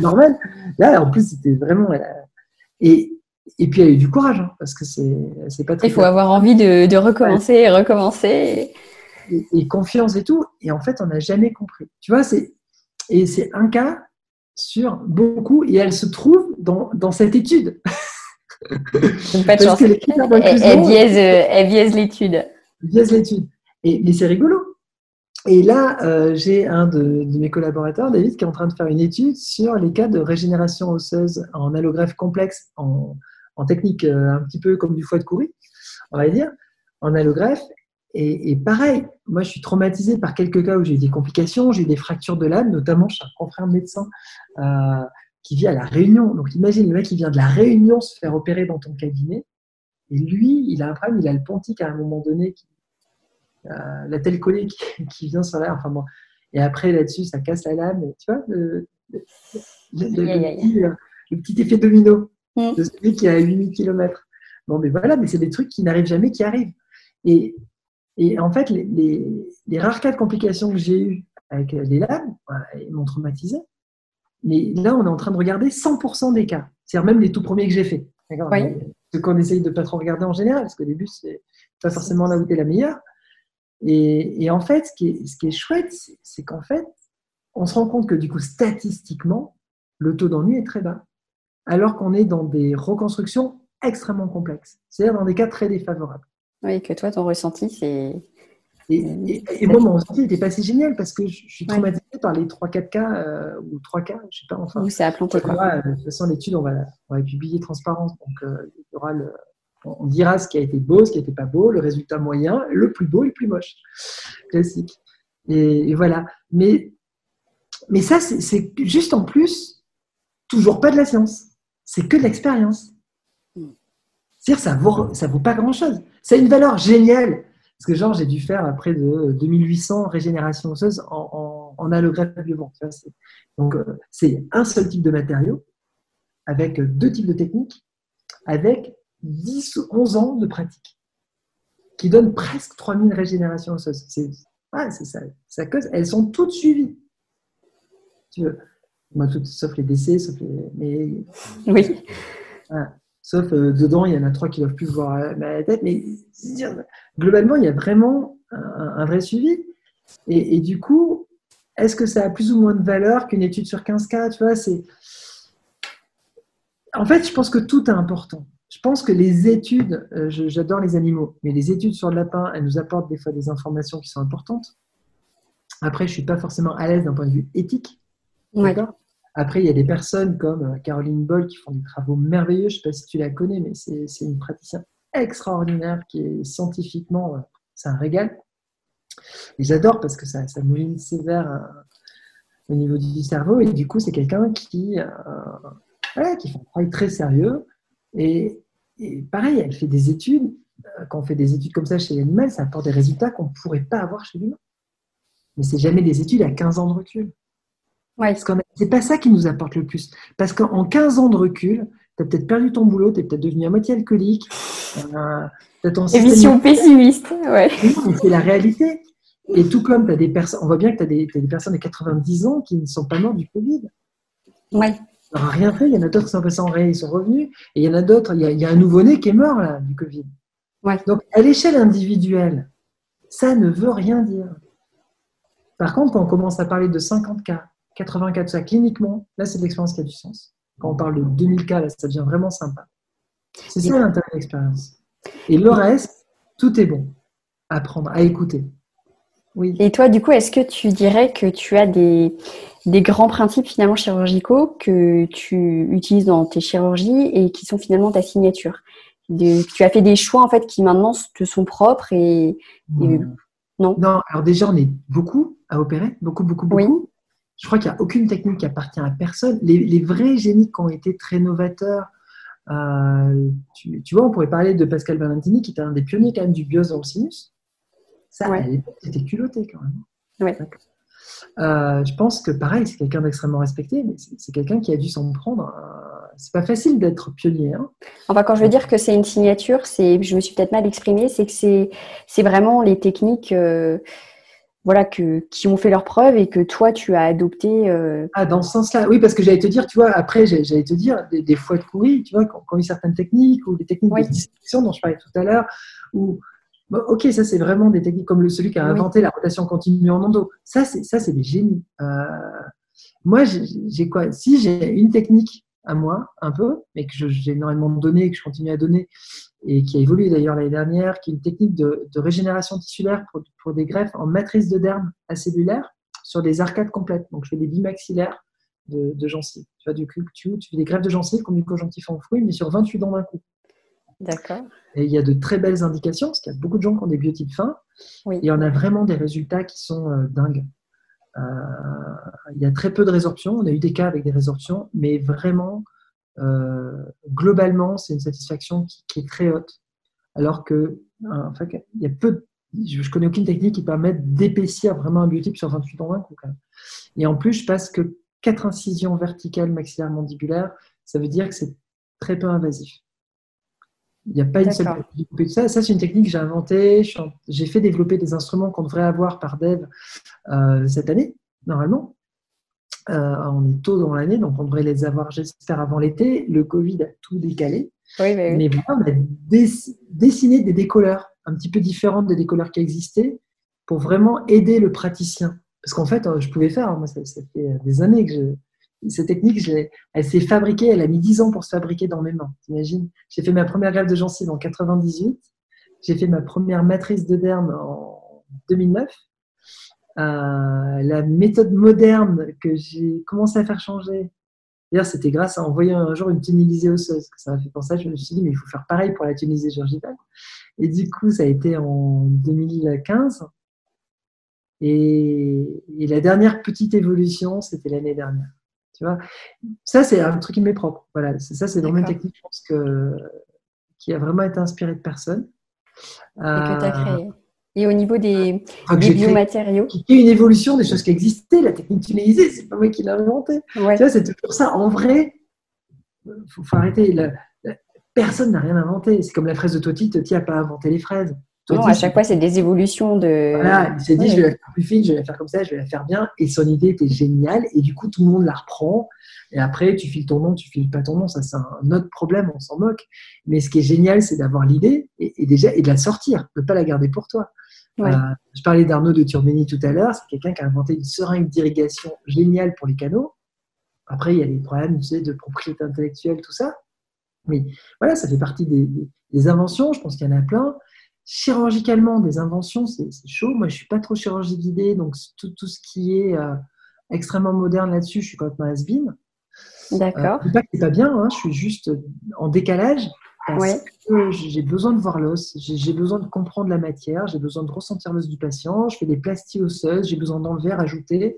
normal. Là, en plus, c'était vraiment. Et, et puis, elle a eu du courage, hein, parce que c'est pas très. Il faut avoir envie de, de recommencer et recommencer. Et, confiance et tout. Et en fait, on n'a jamais compris. Tu vois, c'est. Et c'est un cas sur beaucoup, et elle se trouve dans, dans cette étude. pas de chance. Elle, elle, biaise, elle biaise l'étude. Biaise l'étude. Et, mais c'est rigolo. Et là, euh, j'ai un de, mes collaborateurs, David, qui est en train de faire une étude sur les cas de régénération osseuse en allogreffe complexe, en, technique euh, un petit peu comme du foie de couris, on va dire, en allogreffe. Et, pareil, moi, je suis traumatisé par quelques cas où j'ai eu des complications, j'ai eu des fractures de l'âme, notamment chez un confrère médecin euh, qui vit à La Réunion. Donc, imagine le mec qui vient de La Réunion se faire opérer dans ton cabinet. Et lui, il a un problème, il a le pontique à un moment donné qui, euh, la telle collée qui, vient sur l'air. Enfin bon. Et après, là-dessus, ça casse la lame. Tu vois, le, petit, effet domino mm. de celui qui est à 8000 km. Bon, mais voilà, mais c'est des trucs qui n'arrivent jamais, qui arrivent. Et, et en fait, les, les, rares cas de complications que j'ai eues avec les lames, ils m'ont traumatisé. Mais là, on est en train de regarder 100% des cas. C'est-à-dire même les tout premiers que j'ai faits. Ce qu'on essaye de ne pas trop regarder en général, parce qu'au début, c'est pas forcément là où tu es la meilleure. Et, en fait, ce qui est, ce qui est chouette, c'est qu'en fait, on se rend compte que du coup, statistiquement, le taux d'ennui est très bas, alors qu'on est dans des reconstructions extrêmement complexes, c'est-à-dire dans des cas très défavorables. Oui, que toi, ton ressenti, c'est... Et, moi, mon ressenti n'était pas si génial parce que je suis traumatisé par les 3-4 cas euh, ou 3 cas, je sais pas, enfin. Où c'est à planter, quoi. Euh, de toute façon, l'étude, on va, on va publier transparence, donc euh, il y aura le, on dira ce qui a été beau, ce qui n'était pas beau, le résultat moyen, le plus beau et le plus moche. Classique. Et, voilà. Mais, mais ça, c'est juste en plus, toujours pas de la science. C'est que de l'expérience. C'est-à-dire, ça vaut, ça vaut pas grand-chose. Ça a une valeur géniale. Parce que, genre, j'ai dû faire près de 2800 régénérations osseuses en, en, en allogreffe Donc, euh, c'est un seul type de matériau, avec deux types de techniques, avec 10 ou 11 ans de pratique, qui donne presque 3000 régénérations osseuses. C'est ça, ça cause. Elles sont toutes suivies. Tu veux. Moi, sauf les décès, sauf les. Mais, oui. Sauf euh, dedans, il y en a trois qui ne doivent plus voir la tête. Mais globalement, il y a vraiment un, vrai suivi. Et, et, du coup, est-ce que ça a plus ou moins de valeur qu'une étude sur 15 cas Tu vois, c'est. En fait, je pense que tout est important je pense que les études, euh, j'adore les animaux, mais les études sur le lapin, elles nous apportent des fois des informations qui sont importantes. Après, je ne suis pas forcément à l'aise d'un point de vue éthique. Après, il y a des personnes comme euh, Caroline Boll qui font des travaux merveilleux. Je ne sais pas si tu la connais, mais c'est une praticienne extraordinaire qui est scientifiquement, euh, c'est un régal. Et j'adore parce que ça, mouline sévère au niveau du cerveau. Et du coup, c'est quelqu'un qui, qui fait un travail très sérieux et, pareil, elle fait des études. Euh, quand on fait des études comme ça chez l'animal, ça apporte des résultats qu'on ne pourrait pas avoir chez l'humain. mais c'est jamais des études à 15 ans de recul. Ouais. C'est pas ça qui nous apporte le plus. Parce qu'en 15 ans de recul, tu as peut-être perdu ton boulot, tu es peut-être devenu à moitié alcoolique. Euh, vision pessimiste, ouais. C'est la réalité. Et tout comme tu as des personnes, on voit bien que tu as, des personnes de 90 ans qui ne sont pas mortes du Covid. Ouais. N'ont rien fait. Il y en a d'autres qui sont passés en réel, ils sont revenus. Et il y en a d'autres, il, y a un nouveau-né qui est mort là, du Covid. Ouais. Donc, à l'échelle individuelle, ça ne veut rien dire. Par contre, quand on commence à parler de 50 cas, 80 cas de ça cliniquement, là, c'est de l'expérience qui a du sens. Quand on parle de 2000 cas, là, ça devient vraiment sympa. C'est ça l'intérêt de l'expérience. Et le reste, tout est bon. Apprendre, à écouter. Oui. Et toi, du coup, est-ce que tu dirais que tu as des, des grands principes finalement chirurgicaux que tu utilises dans tes chirurgies et qui sont finalement ta signature? Tu as fait des choix en fait qui maintenant te sont propres et, non. non? alors déjà, on est beaucoup à opérer, beaucoup, beaucoup, beaucoup. Je crois qu'il n'y a aucune technique qui appartient à personne. Les, vrais génies qui ont été très novateurs, euh, tu, vois, on pourrait parler de Pascal Valentini, qui était un des pionniers quand même du bios dans le sinus. Ça, c'était culotté quand même. Ouais. Euh, je pense que pareil, c'est quelqu'un d'extrêmement respecté, mais c'est quelqu'un qui a dû s'en prendre. Euh, c'est pas facile d'être pionnier. Hein. Enfin, quand je veux dire que c'est une signature, c'est, je me suis peut-être mal exprimée, c'est que c'est, c'est vraiment les techniques. Euh, voilà, que, qui ont fait leurs preuves et que toi, tu as adopté. Ah, dans ce sens-là, oui, parce que j'allais te dire, tu vois, après, j'allais te dire, des, fois de courir, tu vois, quand, y a certaines techniques ou des techniques de dissection dont je parlais tout à l'heure, ou ok, ça c'est vraiment des techniques comme celui qui a inventé la rotation continue en endo. Ça, c'est ça, c'est des génies. Euh, moi, j'ai quoi? Si j'ai une technique à moi, un peu, mais que j'ai énormément donné et que je continue à donner, et qui a évolué d'ailleurs l'année dernière, qui est une technique de, régénération tissulaire pour, des greffes en matrice de derme acellulaire sur des arcades complètes. Donc, je fais des bimaxillaires de, de gencives. Tu vois, du tu, tu fais des greffes de gencives comme du conjonctif en fruit, mais sur 28 dents d'un coup. D'accord. Et il y a de très belles indications, parce qu'il y a beaucoup de gens qui ont des biotypes fins, et on a vraiment des résultats qui sont euh, dingues. Euh, il y a très peu de résorptions, on a eu des cas avec des résorptions, mais vraiment, globalement, c'est une satisfaction qui, est très haute. Alors que, en fait, il y a peu je ne connais aucune technique qui permette d'épaissir vraiment un biotype sur 28 ans d'un coup. Et en plus, je passe que 4 incisions verticales maxillaires mandibulaires, ça veut dire que c'est très peu invasif. Il n'y a pas une seule technique. Ça, ça c'est une technique que j'ai inventée. J'ai fait développer des instruments qu'on devrait avoir par Dev euh, cette année, normalement. Euh, on est tôt dans l'année, donc on devrait les avoir, j'espère, avant l'été. Le Covid a tout décalé. Oui, mais, mais voilà, on a dessiné des décolleurs un petit peu différents des décolleurs qui existaient pour vraiment aider le praticien. Parce qu'en fait, je pouvais faire, moi, ça, ça fait des années que je, cette technique, elle s'est fabriquée, elle a mis 10 ans pour se fabriquer dans mes mains. T'imagines? J'ai fait ma première greffe de gencive en 98. J'ai fait ma première matrice de derme en 2009. Euh, la méthode moderne que j'ai commencé à faire changer, d'ailleurs, c'était grâce à envoyer un jour une tunnelisée osseuse que ça m'a fait penser. Je me suis dit, mais il faut faire pareil pour la tunnelisée chirurgicale. Et du coup, ça a été en 2015. Et, et la dernière petite évolution, c'était l'année dernière. Tu vois? Ça, c'est un truc qui m'est propre. Voilà, ça, c'est dans une technique, je pense, que, qui a vraiment été inspiré de personne. Et que tu as euh, créé. Et au niveau des, ah, biomatériaux Qui est une évolution des choses qui existaient. La technique tunnélisée, c'est pas moi qui l'ai inventée. Tu vois, c'est toujours ça. En vrai, il faut, arrêter. personne n'a rien inventé. C'est comme la fraise de Totti, Totti n'a pas inventé les fraises. Non, à chaque fois, c'est des évolutions de. Voilà, il s'est dit, je vais la faire plus fine, je vais la faire comme ça, je vais la faire bien. Et son idée était géniale. Et du coup, tout le monde la reprend. Et après, tu files ton nom, tu files pas ton nom. Ça, c'est un autre problème, on s'en moque. Mais ce qui est génial, c'est d'avoir l'idée et, déjà et de la sortir, de ne pas la garder pour toi. Euh, je parlais d'Arnaud de Turbini tout à l'heure. C'est quelqu'un qui a inventé une seringue d'irrigation géniale pour les canaux. Après, il y a les problèmes tu sais, de propriété intellectuelle, tout ça. Mais voilà, ça fait partie des, des inventions. Je pense qu'il y en a plein chirurgicalement, des inventions, c'est chaud. Moi, je suis pas trop chirurgie guidée, donc tout, tout ce qui est euh, extrêmement moderne là-dessus, je suis complètement has-been. D'accord. Euh, pas que c'est pas bien, hein, je suis juste en décalage parce que j'ai besoin de voir l'os, j'ai besoin de comprendre la matière, j'ai besoin de ressentir l'os du patient, je fais des plasties osseuses, j'ai besoin d'enlever, rajouter.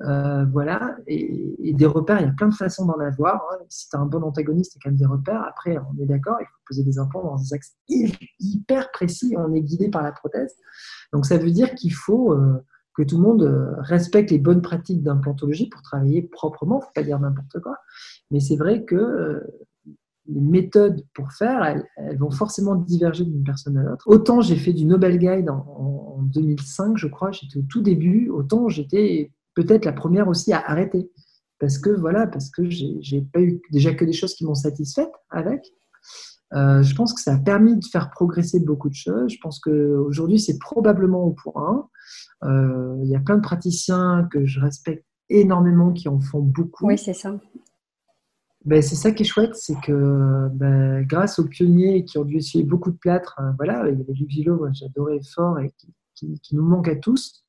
Euh, voilà, et, des repères, il y a plein de façons d'en avoir. Hein. Si tu as un bon antagoniste, a quand même des repères. Après, on est d'accord, il faut poser des implants dans des axes hyper précis, on est guidé par la prothèse. Donc ça veut dire qu'il faut, euh, que tout le monde euh, respecte les bonnes pratiques d'implantologie pour travailler proprement, il ne faut pas dire n'importe quoi. Mais c'est vrai que euh, les méthodes pour faire, elles, vont forcément diverger d'une personne à l'autre. Autant j'ai fait du Nobel Guide en, en 2005, je crois, j'étais au tout début, autant j'étais peut-être la première aussi à arrêter. Parce que voilà, parce que j'ai pas eu déjà que des choses qui m'ont satisfaite avec. Euh, je pense que ça a permis de faire progresser beaucoup de choses. Je pense qu'aujourd'hui, c'est probablement au point. Euh, il y a plein de praticiens que je respecte énormément qui en font beaucoup. Oui, c'est ça. Ben, c'est ça qui est chouette, c'est que ben, grâce aux pionniers qui ont dû essayer beaucoup de plâtre, hein, voilà, il y avait Luc Villot, j'adorais fort et qui, nous manque à tous,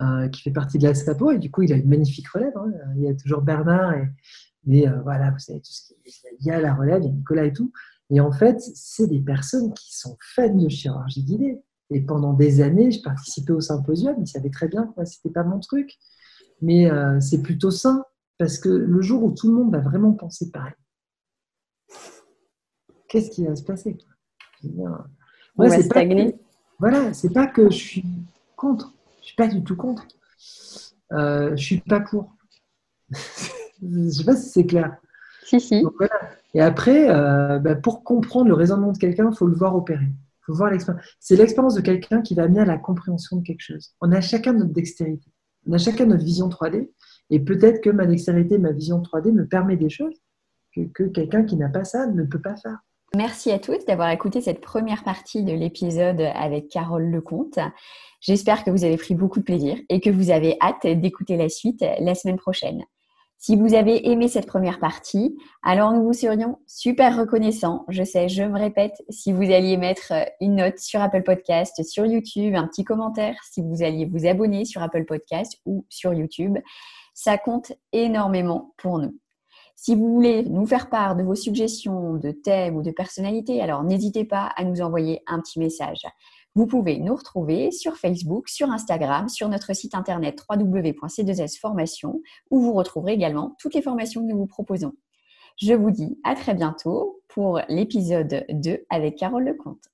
euh, qui fait partie de la SAPO, et du coup il a une magnifique relève. Hein. Il y a toujours Bernard et, mais euh, voilà, vous savez, tout ce qui il y a la relève, il y a Nicolas et tout. Et en fait, c'est des personnes qui sont fans de chirurgie guidée. Et pendant des années, je participais au symposium, ils savaient très bien que c'était pas mon truc. Mais euh, c'est plutôt sain, parce que le jour où tout le monde va vraiment penser pareil, qu'est-ce qui va se passer? Stagner. voilà, c'est pas que je suis contre, je suis pas du tout contre. Euh, je suis pas pour. Je sais pas si c'est clair. Si, si. Et après, euh, bah, pour comprendre le raisonnement de quelqu'un, il faut le voir opérer. faut voir l'expérience. C'est l'expérience de quelqu'un qui va amener à la compréhension de quelque chose. On a chacun notre dextérité. On a chacun notre vision 3D. Et peut-être que ma dextérité, ma vision 3D me permet des choses que, que quelqu'un qui n'a pas ça ne peut pas faire. Merci à tous d'avoir écouté cette première partie de l'épisode avec Carole Lecomte. J'espère que vous avez pris beaucoup de plaisir et que vous avez hâte d'écouter la suite la semaine prochaine. Si vous avez aimé cette première partie, alors nous vous serions super reconnaissants. Je sais, je me répète, si vous alliez mettre une note sur Apple Podcast, sur YouTube, un petit commentaire, si vous alliez vous abonner sur Apple Podcast ou sur YouTube, ça compte énormément pour nous. Si vous voulez nous faire part de vos suggestions de thèmes ou de personnalités, alors n'hésitez pas à nous envoyer un petit message. Vous pouvez nous retrouver sur Facebook, sur Instagram, sur notre site internet www.c2sformation où vous retrouverez également toutes les formations que nous vous proposons. Je vous dis à très bientôt pour l'épisode 2 avec Carole Lecomte.